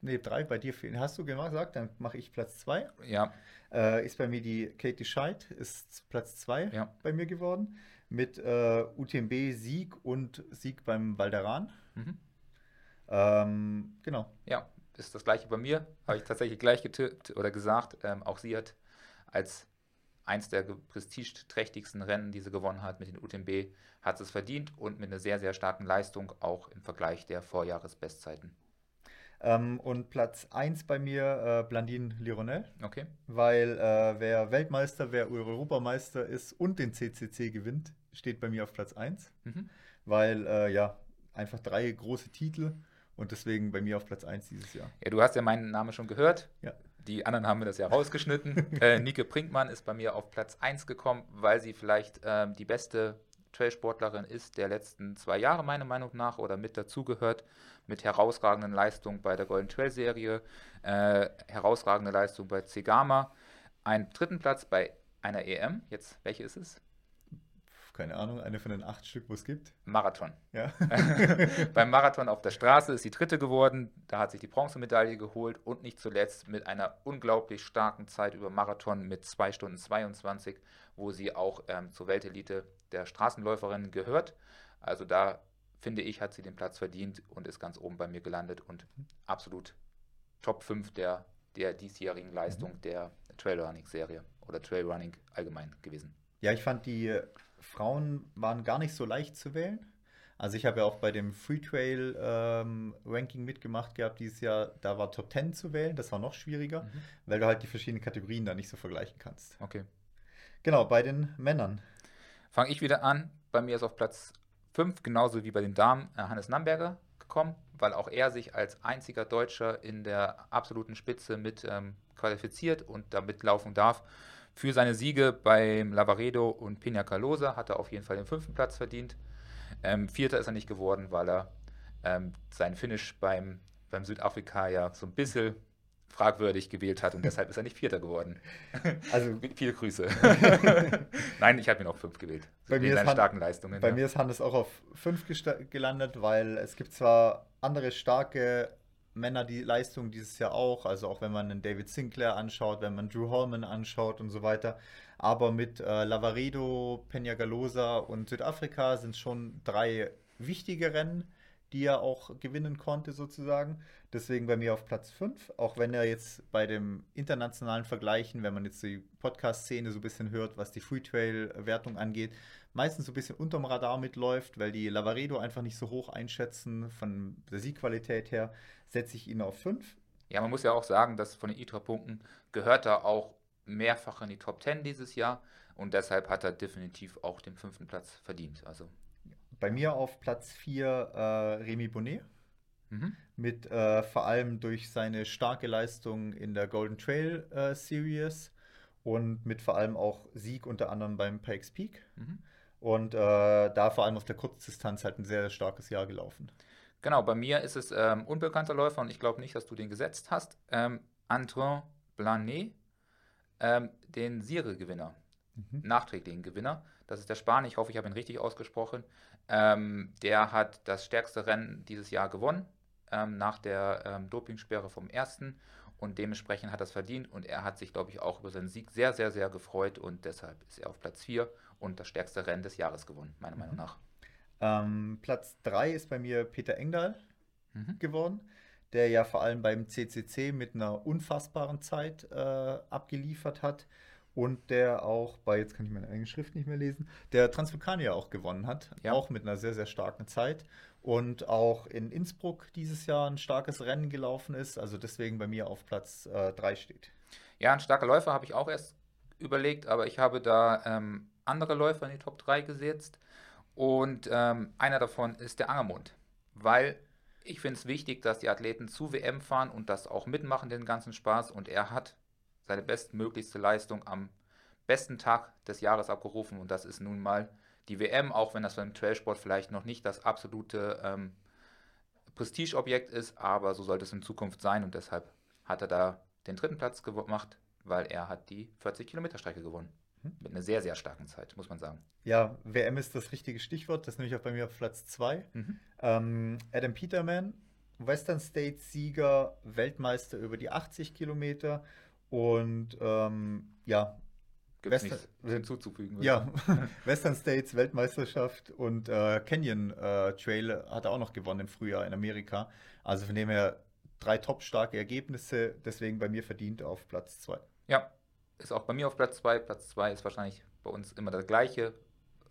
nee, 3 bei dir fehlen. Hast du gesagt, dann mache ich Platz 2. Ja. Äh, ist bei mir die Katie Scheid, ist Platz 2 ja. bei mir geworden. Mit äh, UTMB Sieg und Sieg beim Valderan. Mhm. Ähm, genau. Ja, ist das gleiche bei mir. Habe ich tatsächlich gleich getippt oder gesagt. Ähm, auch sie hat als eins der prestigeträchtigsten Rennen, die sie gewonnen hat mit den UTMB, hat es verdient und mit einer sehr, sehr starken Leistung auch im Vergleich der Vorjahresbestzeiten. Ähm, und Platz 1 bei mir äh, Blandine Lironel. Okay. Weil äh, wer Weltmeister, wer Europameister ist und den CCC gewinnt, steht bei mir auf Platz 1. Mhm. Weil, äh, ja, einfach drei große Titel und deswegen bei mir auf Platz 1 dieses Jahr. Ja, du hast ja meinen Namen schon gehört. Ja. Die anderen haben mir das ja rausgeschnitten. [LAUGHS] äh, Nike Brinkmann ist bei mir auf Platz 1 gekommen, weil sie vielleicht äh, die beste Trailsportlerin ist der letzten zwei Jahre, meiner Meinung nach, oder mit dazugehört, mit herausragenden Leistungen bei der Golden Trail Serie, äh, herausragende Leistung bei Zegama, einen dritten Platz bei einer EM. Jetzt, welche ist es? Keine Ahnung, eine von den acht Stück, wo es gibt. Marathon. Ja. [LAUGHS] Beim Marathon auf der Straße ist die dritte geworden. Da hat sich die Bronzemedaille geholt und nicht zuletzt mit einer unglaublich starken Zeit über Marathon mit 2 Stunden 22, wo sie auch ähm, zur Weltelite der Straßenläuferinnen gehört. Also da finde ich, hat sie den Platz verdient und ist ganz oben bei mir gelandet und absolut Top 5 der, der diesjährigen Leistung mhm. der Trailrunning-Serie oder Trailrunning allgemein gewesen. Ja, ich fand die Frauen waren gar nicht so leicht zu wählen. Also ich habe ja auch bei dem Freetrail ähm, Ranking mitgemacht gehabt dieses Jahr. Da war Top 10 zu wählen, das war noch schwieriger, mhm. weil du halt die verschiedenen Kategorien da nicht so vergleichen kannst. Okay. Genau, bei den Männern. Fange ich wieder an. Bei mir ist auf Platz 5, genauso wie bei den Damen, äh, Hannes Namberger gekommen, weil auch er sich als einziger Deutscher in der absoluten Spitze mit ähm, qualifiziert und damit laufen darf. Für seine Siege beim Lavaredo und Pina Calosa hat er auf jeden Fall den fünften Platz verdient. Ähm, Vierter ist er nicht geworden, weil er ähm, seinen Finish beim, beim Südafrika ja so ein bisschen fragwürdig gewählt hat und deshalb ist er nicht Vierter geworden. [LAUGHS] Also viele Grüße. [LAUGHS] Nein, ich habe ihn auf fünf gewählt. Bei mir, seine starken Leistungen, bei ja. mir ist Hannes auch auf fünf gelandet, weil es gibt zwar andere starke Männer die Leistung dieses Jahr auch, also auch wenn man einen David Sinclair anschaut, wenn man Drew Holman anschaut und so weiter. Aber mit äh, Lavaredo, Peñagalosa und Südafrika sind schon drei wichtige Rennen, die er auch gewinnen konnte sozusagen. Deswegen bei mir auf Platz 5, auch wenn er jetzt bei dem internationalen Vergleichen, wenn man jetzt die Podcast-Szene so ein bisschen hört, was die Freetrail-Wertung angeht, meistens so ein bisschen unterm Radar mitläuft, weil die Lavaredo einfach nicht so hoch einschätzen von der Siegqualität her setze ich ihn auf 5. Ja, man muss ja auch sagen, dass von den E-Top-Punkten gehört er auch mehrfach in die Top 10 dieses Jahr und deshalb hat er definitiv auch den fünften Platz verdient. Also. Bei mir auf Platz 4 äh, Remy Bonnet. Mhm. Mit äh, vor allem durch seine starke Leistung in der Golden Trail äh, Series und mit vor allem auch Sieg unter anderem beim Pikes Peak. Mhm. Und äh, da vor allem auf der Kurzdistanz halt ein sehr, sehr starkes Jahr gelaufen. Genau, bei mir ist es ähm, unbekannter Läufer und ich glaube nicht, dass du den gesetzt hast. Ähm, Antoine Blanet, ähm, den Sire-Gewinner, mhm. nachträglichen Gewinner. Das ist der Spanier, ich hoffe, ich habe ihn richtig ausgesprochen. Ähm, der hat das stärkste Rennen dieses Jahr gewonnen, ähm, nach der ähm, Dopingsperre vom ersten. Und dementsprechend hat er es verdient und er hat sich, glaube ich, auch über seinen Sieg sehr, sehr, sehr gefreut und deshalb ist er auf Platz 4 und das stärkste Rennen des Jahres gewonnen, meiner mhm. Meinung nach. Ähm, Platz 3 ist bei mir Peter Engdahl mhm. geworden, der ja vor allem beim CCC mit einer unfassbaren Zeit äh, abgeliefert hat und der auch bei, jetzt kann ich meine eigene Schrift nicht mehr lesen, der Transvulkanier auch gewonnen hat, ja. auch mit einer sehr, sehr starken Zeit und auch in Innsbruck dieses Jahr ein starkes Rennen gelaufen ist, also deswegen bei mir auf Platz 3 äh, steht. Ja, ein starker Läufer habe ich auch erst überlegt, aber ich habe da ähm, andere Läufer in die Top 3 gesetzt und ähm, einer davon ist der Angermund, weil ich finde es wichtig, dass die Athleten zu WM fahren und das auch mitmachen, den ganzen Spaß. Und er hat seine bestmöglichste Leistung am besten Tag des Jahres abgerufen. Und das ist nun mal die WM, auch wenn das beim Trailsport vielleicht noch nicht das absolute ähm, Prestigeobjekt ist. Aber so sollte es in Zukunft sein. Und deshalb hat er da den dritten Platz gemacht, weil er hat die 40 Kilometer Strecke gewonnen. Hm? Mit einer sehr, sehr starken Zeit, muss man sagen. Ja, WM ist das richtige Stichwort. Das nehme ich auch bei mir auf Platz 2. Mhm. Ähm, Adam Peterman, Western States Sieger, Weltmeister über die 80 Kilometer und ähm, ja, Gibt Western, hinzuzufügen. Ja, [LAUGHS] Western States Weltmeisterschaft und äh, Canyon äh, Trail hat er auch noch gewonnen im Frühjahr in Amerika. Also von dem her drei top starke Ergebnisse, deswegen bei mir verdient auf Platz 2. Ja, ist auch bei mir auf Platz 2. Platz 2 ist wahrscheinlich bei uns immer das gleiche,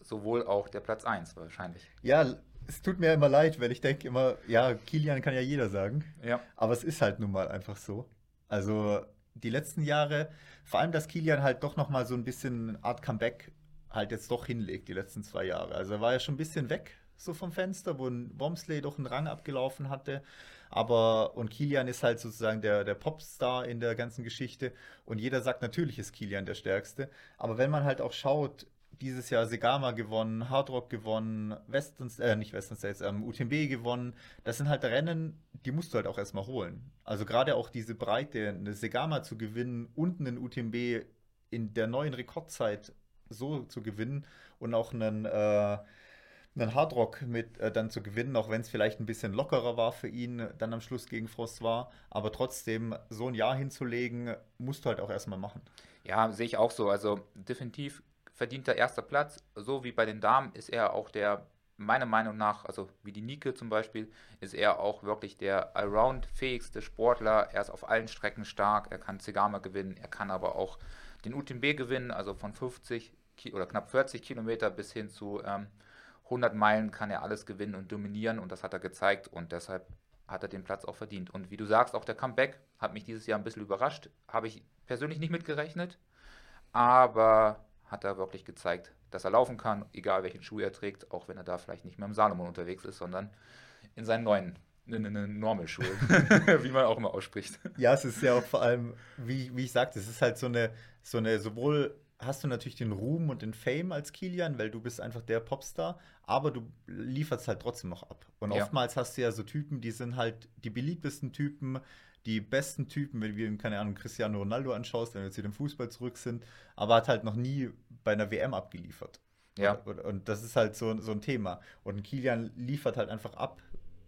sowohl auch der Platz 1 wahrscheinlich. Ja, es tut mir immer leid, weil ich denke immer, ja, Kilian kann ja jeder sagen. Ja. Aber es ist halt nun mal einfach so. Also die letzten Jahre, vor allem, dass Kilian halt doch nochmal so ein bisschen eine Art Comeback halt jetzt doch hinlegt, die letzten zwei Jahre. Also er war ja schon ein bisschen weg so vom Fenster, wo ein Womsley doch einen Rang abgelaufen hatte. Aber, und Kilian ist halt sozusagen der, der Popstar in der ganzen Geschichte. Und jeder sagt, natürlich ist Kilian der Stärkste. Aber wenn man halt auch schaut, dieses Jahr Segama gewonnen, Hardrock gewonnen, Western, äh, nicht Western States, ähm, UTMB gewonnen. Das sind halt Rennen, die musst du halt auch erstmal holen. Also gerade auch diese Breite, eine Segama zu gewinnen und einen UTMB in der neuen Rekordzeit so zu gewinnen und auch einen äh, einen Hardrock mit äh, dann zu gewinnen, auch wenn es vielleicht ein bisschen lockerer war für ihn, dann am Schluss gegen Frost war. Aber trotzdem, so ein Jahr hinzulegen, musst du halt auch erstmal machen. Ja, sehe ich auch so. Also definitiv verdienter erster Platz. So wie bei den Damen ist er auch der, meiner Meinung nach, also wie die Nike zum Beispiel, ist er auch wirklich der allround-fähigste Sportler. Er ist auf allen Strecken stark, er kann Zegama gewinnen, er kann aber auch den UTMB gewinnen, also von 50 oder knapp 40 Kilometer bis hin zu ähm, 100 Meilen kann er alles gewinnen und dominieren und das hat er gezeigt und deshalb hat er den Platz auch verdient. Und wie du sagst, auch der Comeback hat mich dieses Jahr ein bisschen überrascht. Habe ich persönlich nicht mitgerechnet, aber hat er wirklich gezeigt, dass er laufen kann, egal welchen Schuh er trägt, auch wenn er da vielleicht nicht mehr im Salomon unterwegs ist, sondern in seinen neuen eine, Normal-Schuhe, [LAUGHS] [LAUGHS] wie man auch immer ausspricht. Ja, es ist ja auch vor allem, wie, wie ich sagte, es ist halt so eine, so eine sowohl hast du natürlich den Ruhm und den Fame als Kilian, weil du bist einfach der Popstar, aber du lieferst halt trotzdem noch ab. Und ja. oftmals hast du ja so Typen, die sind halt die beliebtesten Typen, die besten Typen, wenn du, keine Ahnung, Cristiano Ronaldo anschaust, wenn wir zu dem Fußball zurück sind, aber hat halt noch nie bei einer WM abgeliefert. Ja. Und, und das ist halt so, so ein Thema. Und Kilian liefert halt einfach ab,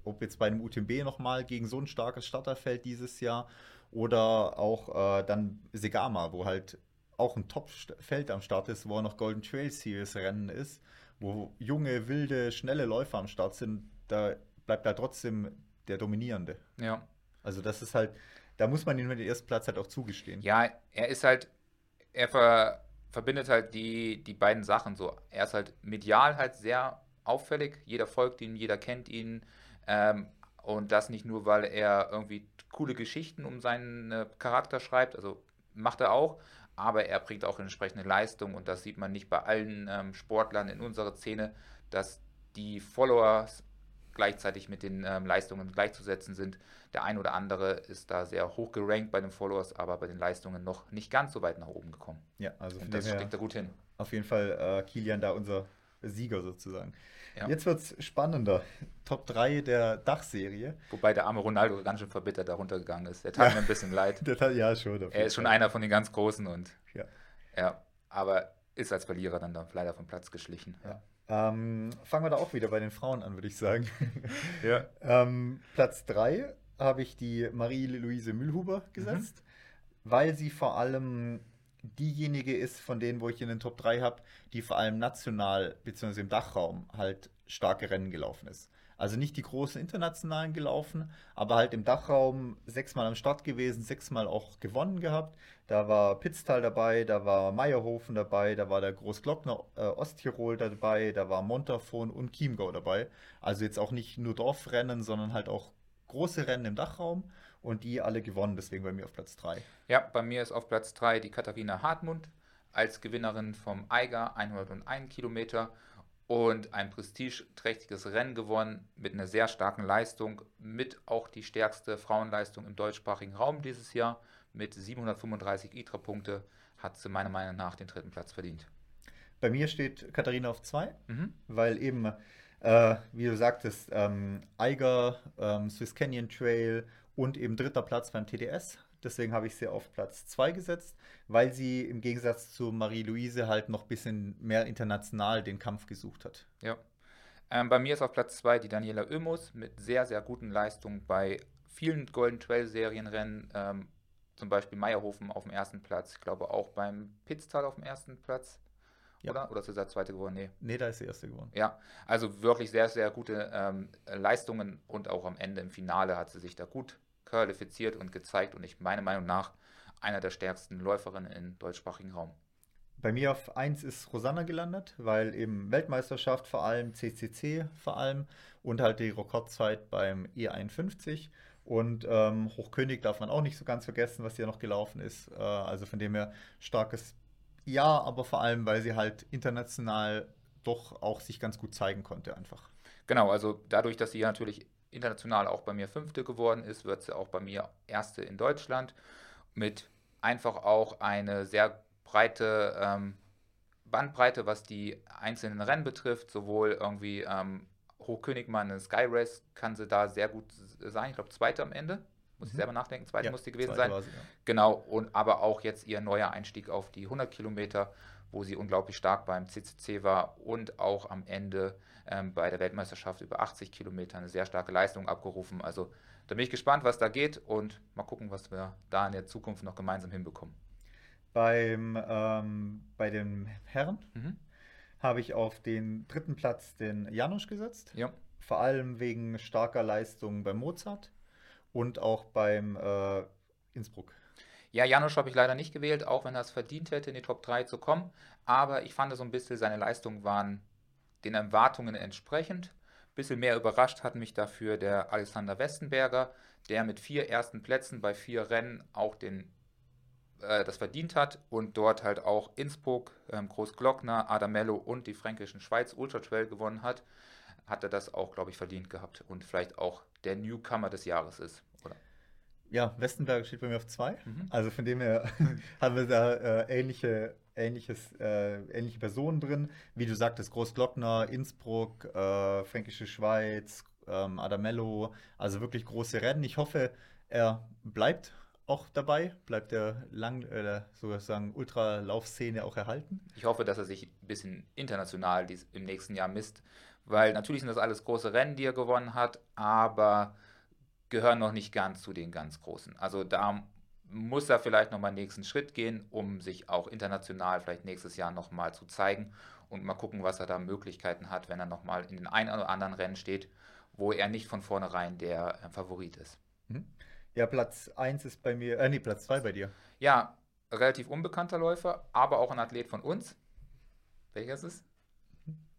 ob jetzt bei einem UTMB nochmal gegen so ein starkes Starterfeld dieses Jahr oder auch äh, dann Segama, wo halt auch ein Top-Feld am Start ist, wo auch noch Golden Trail Series Rennen ist, wo junge, wilde, schnelle Läufer am Start sind, da bleibt er trotzdem der Dominierende. Ja. Also das ist halt, da muss man ihm den ersten Platz halt auch zugestehen. Ja, er ist halt, er ver, verbindet halt die, die beiden Sachen so. Er ist halt medial halt sehr auffällig, jeder folgt ihm, jeder kennt ihn. Ähm, und das nicht nur, weil er irgendwie coole Geschichten um seinen äh, Charakter schreibt, also macht er auch, aber er bringt auch entsprechende Leistung und das sieht man nicht bei allen ähm, Sportlern in unserer Szene, dass die Followers gleichzeitig mit den ähm, Leistungen gleichzusetzen sind. Der ein oder andere ist da sehr hoch gerankt bei den Followers, aber bei den Leistungen noch nicht ganz so weit nach oben gekommen. Ja, also und das steckt er gut hin. Auf jeden Fall äh, Kilian da unser Sieger sozusagen. Ja. Jetzt wird es spannender. Top 3 der Dachserie. Wobei der arme Ronaldo ganz schön verbittert darunter gegangen ist. Der tat ja. mir ein bisschen leid. [LAUGHS] Der tat, ja, schon. Er ist schon einer von den ganz Großen und. Ja. Ja, aber ist als Verlierer dann, dann leider vom Platz geschlichen. Ja. Ähm, fangen wir da auch wieder bei den Frauen an, würde ich sagen. [LAUGHS] Ja. ähm, Platz 3 habe ich die Marie-Louise Mühlhuber gesetzt, mhm. weil sie vor allem diejenige ist von denen, wo ich in den Top 3 habe, die vor allem national bzw. im Dachraum halt starke Rennen gelaufen ist. Also nicht die großen internationalen gelaufen, aber halt im Dachraum sechsmal am Start gewesen, sechsmal auch gewonnen gehabt. Da war Pitztal dabei, da war Meierhofen dabei, da war der Großglockner äh, Osttirol dabei, da war Montafon und Chiemgau dabei. Also jetzt auch nicht nur Dorfrennen, sondern halt auch große Rennen im Dachraum und die alle gewonnen, deswegen bei mir auf Platz 3. Ja, bei mir ist auf Platz 3 die Katharina Hartmund als Gewinnerin vom Eiger 101 Kilometer und ein prestigeträchtiges Rennen gewonnen mit einer sehr starken Leistung, mit auch die stärkste Frauenleistung im deutschsprachigen Raum dieses Jahr. Mit 735 ITRA-Punkte hat sie meiner Meinung nach den dritten Platz verdient. Bei mir steht Katharina auf 2, mhm. weil eben, äh, wie du sagtest, ähm, Eiger, ähm, Swiss Canyon Trail und eben dritter Platz beim TDS Deswegen habe ich sie auf Platz 2 gesetzt, weil sie im Gegensatz zu Marie-Louise halt noch ein bisschen mehr international den Kampf gesucht hat. Ja. Ähm, bei mir ist auf Platz 2 die Daniela Oemus mit sehr, sehr guten Leistungen bei vielen Golden Trail Serienrennen. Ähm, zum Beispiel Meierhofen auf dem ersten Platz. Ich glaube auch beim Pitztal auf dem ersten Platz. Ja. Oder? Oder ist sie der zweite geworden? Nee. Nee, da ist der erste geworden. Ja, also wirklich sehr, sehr gute ähm, Leistungen und auch am Ende im Finale hat sie sich da gut qualifiziert und gezeigt und ich meiner Meinung nach einer der stärksten Läuferinnen im deutschsprachigen Raum. Bei mir auf 1 ist Rosanna gelandet, weil eben Weltmeisterschaft vor allem, CCC vor allem und halt die Rekordzeit beim E51. Und ähm, Hochkönig darf man auch nicht so ganz vergessen, was hier noch gelaufen ist. Äh, also von dem her starkes Ja, aber vor allem, weil sie halt international doch auch sich ganz gut zeigen konnte einfach. Genau, also dadurch, dass sie ja natürlich international auch bei mir Fünfte geworden ist, wird sie auch bei mir Erste in Deutschland mit einfach auch eine sehr breite ähm, Bandbreite, was die einzelnen Rennen betrifft, sowohl irgendwie ähm, Hochkönigmann in Sky Race kann sie da sehr gut sein. Ich glaube, Zweite am Ende. Muss ich selber nachdenken. Zweite ja, muss die gewesen sein. Sie, ja. Genau. Und aber auch jetzt ihr neuer Einstieg auf die 100 Kilometer, wo sie unglaublich stark beim CCC war und auch am Ende ähm, bei der Weltmeisterschaft über 80 Kilometer eine sehr starke Leistung abgerufen. Also da bin ich gespannt, was da geht und mal gucken, was wir da in der Zukunft noch gemeinsam hinbekommen. Beim, ähm, bei den Herren mhm. habe ich auf den dritten Platz den Janusz gesetzt. Ja. Vor allem wegen starker Leistung bei Mozart und auch beim äh, Innsbruck. Ja, Janusz habe ich leider nicht gewählt, auch wenn er es verdient hätte, in die Top 3 zu kommen. Aber ich fand so ein bisschen, seine Leistungen waren den Erwartungen entsprechend. Ein bisschen mehr überrascht hat mich dafür der Alexander Westenberger, der mit vier ersten Plätzen bei vier Rennen auch den, äh, das verdient hat und dort halt auch Innsbruck, ähm, Großglockner, Adamello und die fränkischen Schweiz Ultra Trail gewonnen hat, hat er das auch, glaube ich, verdient gehabt und vielleicht auch der Newcomer des Jahres ist. Oder? Ja, Westenberger steht bei mir auf zwei. Mhm. Also von dem her [LAUGHS] haben wir da äh, ähnliche ähnliches, äh, ähnliche Personen drin. Wie du sagtest, Großglockner, Innsbruck, äh, Fränkische Schweiz, ähm, Adamello, also wirklich große Rennen. Ich hoffe, er bleibt auch dabei, bleibt der lang, äh, sozusagen Ultralaufszene auch erhalten. Ich hoffe, dass er sich ein bisschen international dies, im nächsten Jahr misst, weil natürlich sind das alles große Rennen, die er gewonnen hat, aber gehören noch nicht ganz zu den ganz großen. Also da muss er vielleicht nochmal den nächsten Schritt gehen, um sich auch international vielleicht nächstes Jahr nochmal zu zeigen und mal gucken, was er da Möglichkeiten hat, wenn er nochmal in den einen oder anderen Rennen steht, wo er nicht von vornherein der äh, Favorit ist. Mhm. Ja, Platz 1 ist bei mir, äh, nee, Platz 2 bei dir. Ja, relativ unbekannter Läufer, aber auch ein Athlet von uns. Welcher ist es?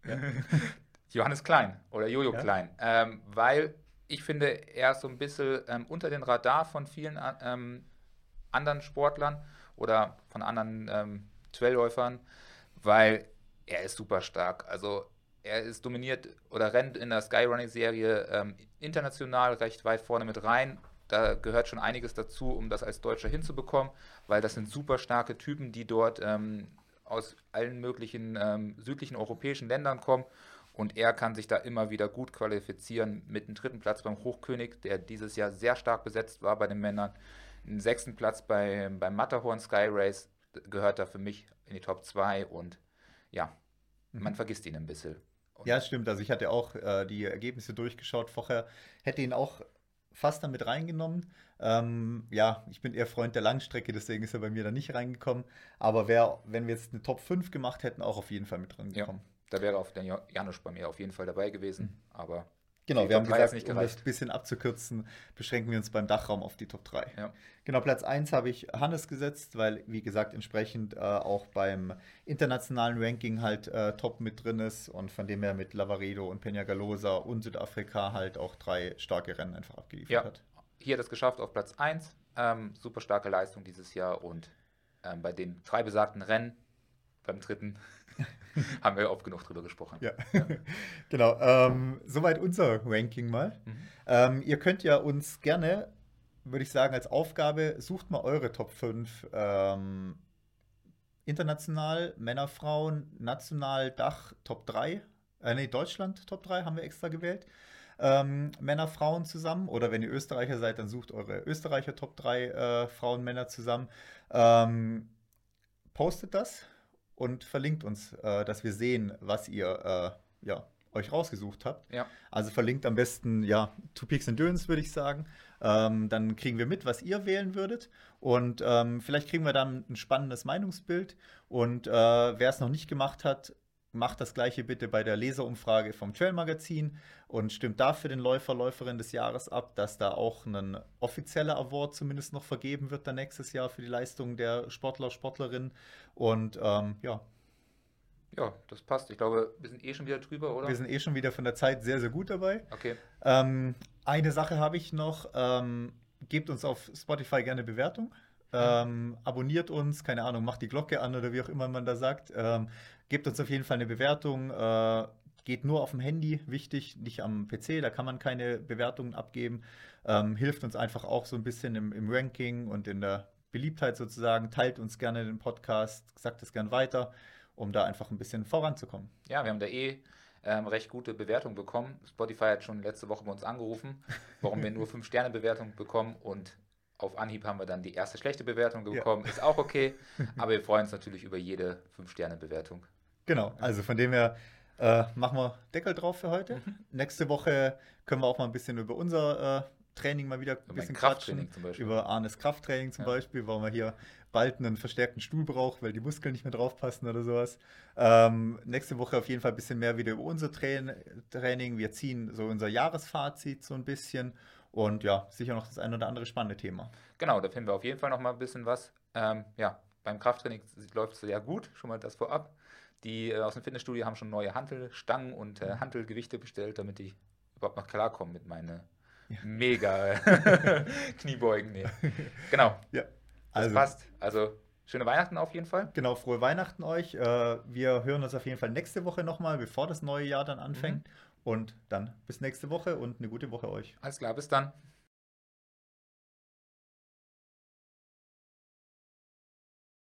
Ja. [LAUGHS] Johannes Klein oder Jojo ja. Klein. Ähm, weil ich finde, er ist so ein bisschen ähm, unter den Radar von vielen ähm, anderen Sportlern oder von anderen ähm, Trailläufern, weil er ist super stark. Also er ist dominiert oder rennt in der Skyrunning-Serie ähm, international recht weit vorne mit rein. Da gehört schon einiges dazu, um das als Deutscher hinzubekommen, weil das sind super starke Typen, die dort ähm, aus allen möglichen ähm, südlichen europäischen Ländern kommen. Und er kann sich da immer wieder gut qualifizieren mit dem dritten Platz beim Hochkönig, der dieses Jahr sehr stark besetzt war bei den Männern einen sechsten Platz bei, beim Matterhorn Sky Race gehört da für mich in die Top 2 und ja, mhm. man vergisst ihn ein bisschen. Und ja, stimmt. Also ich hatte auch äh, die Ergebnisse durchgeschaut vorher. Hätte ihn auch fast damit reingenommen. Ähm, ja, ich bin eher Freund der Langstrecke, deswegen ist er bei mir da nicht reingekommen. Aber wär, wenn wir jetzt eine Top 5 gemacht hätten, auch auf jeden Fall mit drin gekommen. Ja, da wäre auch der Janusz bei mir auf jeden Fall dabei gewesen. Mhm. Aber Genau, wir haben gesagt, nicht um das ein bisschen abzukürzen, beschränken wir uns beim Dachraum auf die Top 3. Ja. Genau, Platz 1 habe ich Hannes gesetzt, weil, wie gesagt, entsprechend äh, auch beim internationalen Ranking halt äh, top mit drin ist und von dem her mit Lavaredo und Peñagalosa und Südafrika halt auch drei starke Rennen einfach abgeliefert ja. hat. Hier hat es geschafft auf Platz 1. Ähm, super starke Leistung dieses Jahr und ähm, bei den drei besagten Rennen, beim dritten [LAUGHS] Haben wir oft genug drüber gesprochen. Ja, ja. [LAUGHS] genau. Ähm, soweit unser Ranking mal. Mhm. Ähm, ihr könnt ja uns gerne, würde ich sagen, als Aufgabe, sucht mal eure Top 5 ähm, international, Männer, Frauen, national, Dach, Top 3. Äh, nee, Deutschland Top 3 haben wir extra gewählt. Ähm, Männer, Frauen zusammen. Oder wenn ihr Österreicher seid, dann sucht eure Österreicher Top 3 äh, Frauen, Männer zusammen. Ähm, postet das und verlinkt uns, äh, dass wir sehen, was ihr äh, ja, euch rausgesucht habt. Ja. Also verlinkt am besten, ja, Two Peaks Endurance, würde ich sagen. Ähm, dann kriegen wir mit, was ihr wählen würdet. Und ähm, vielleicht kriegen wir dann ein spannendes Meinungsbild. Und äh, wer es noch nicht gemacht hat, macht das gleiche bitte bei der Leserumfrage vom Trail Magazin und stimmt dafür den Läufer, Läuferin des Jahres ab, dass da auch ein offizieller Award zumindest noch vergeben wird dann nächstes Jahr für die Leistung der Sportler, Sportlerinnen. Und ähm, ja. Ja, das passt. Ich glaube, wir sind eh schon wieder drüber, oder? Wir sind eh schon wieder von der Zeit sehr, sehr gut dabei. Okay. Ähm, eine Sache habe ich noch. Ähm, gebt uns auf Spotify gerne Bewertung. Ähm, abonniert uns, keine Ahnung, macht die Glocke an oder wie auch immer man da sagt. Ähm, gebt uns auf jeden Fall eine Bewertung. Äh, geht nur auf dem Handy, wichtig, nicht am PC, da kann man keine Bewertungen abgeben. Ähm, hilft uns einfach auch so ein bisschen im, im, Ranking und in der Beliebtheit sozusagen. Teilt uns gerne den Podcast, sagt es gern weiter, um da einfach ein bisschen voranzukommen. Ja, wir haben da eh ähm, recht gute Bewertungen bekommen. Spotify hat schon letzte Woche bei uns angerufen, warum wir nur [LAUGHS] 5-Sterne-Bewertungen bekommen und auf Anhieb haben wir dann die erste schlechte Bewertung bekommen. Ja. Ist auch okay. aber wir freuen uns natürlich über jede 5-Sterne-Bewertung. Genau, also von dem her äh, machen wir Deckel drauf für heute. Mhm. Nächste Woche können wir auch mal ein bisschen über unser äh, Training mal wieder ein bisschen Krafttraining zum Beispiel. Über Arnes Krafttraining zum ja. Beispiel, warum wir hier bald einen verstärkten Stuhl brauchen, weil die Muskeln nicht mehr draufpassen oder sowas. Ähm, nächste Woche auf jeden Fall ein bisschen mehr wieder über unser Training. Wir ziehen so unser Jahresfazit so ein bisschen und ja, sicher noch das ein oder andere spannende Thema. Genau, da finden wir auf jeden Fall noch mal ein bisschen was. Ähm, ja, beim Krafttraining läuft es sehr gut, schon mal das vorab. Die äh, aus dem Fitnessstudio haben schon neue Hantelstangen und äh, mhm. Hantelgewichte bestellt, damit ich überhaupt noch klarkomme mit meinen ja. [LAUGHS] mega [LAUGHS] Kniebeugen. Nee. Genau. Ja. Also, das passt. Also schöne Weihnachten auf jeden Fall. Genau, frohe Weihnachten euch. Äh, wir hören uns auf jeden Fall nächste Woche nochmal, bevor das neue Jahr dann anfängt. Mhm. Und dann bis nächste Woche und eine gute Woche euch. Alles klar, bis dann.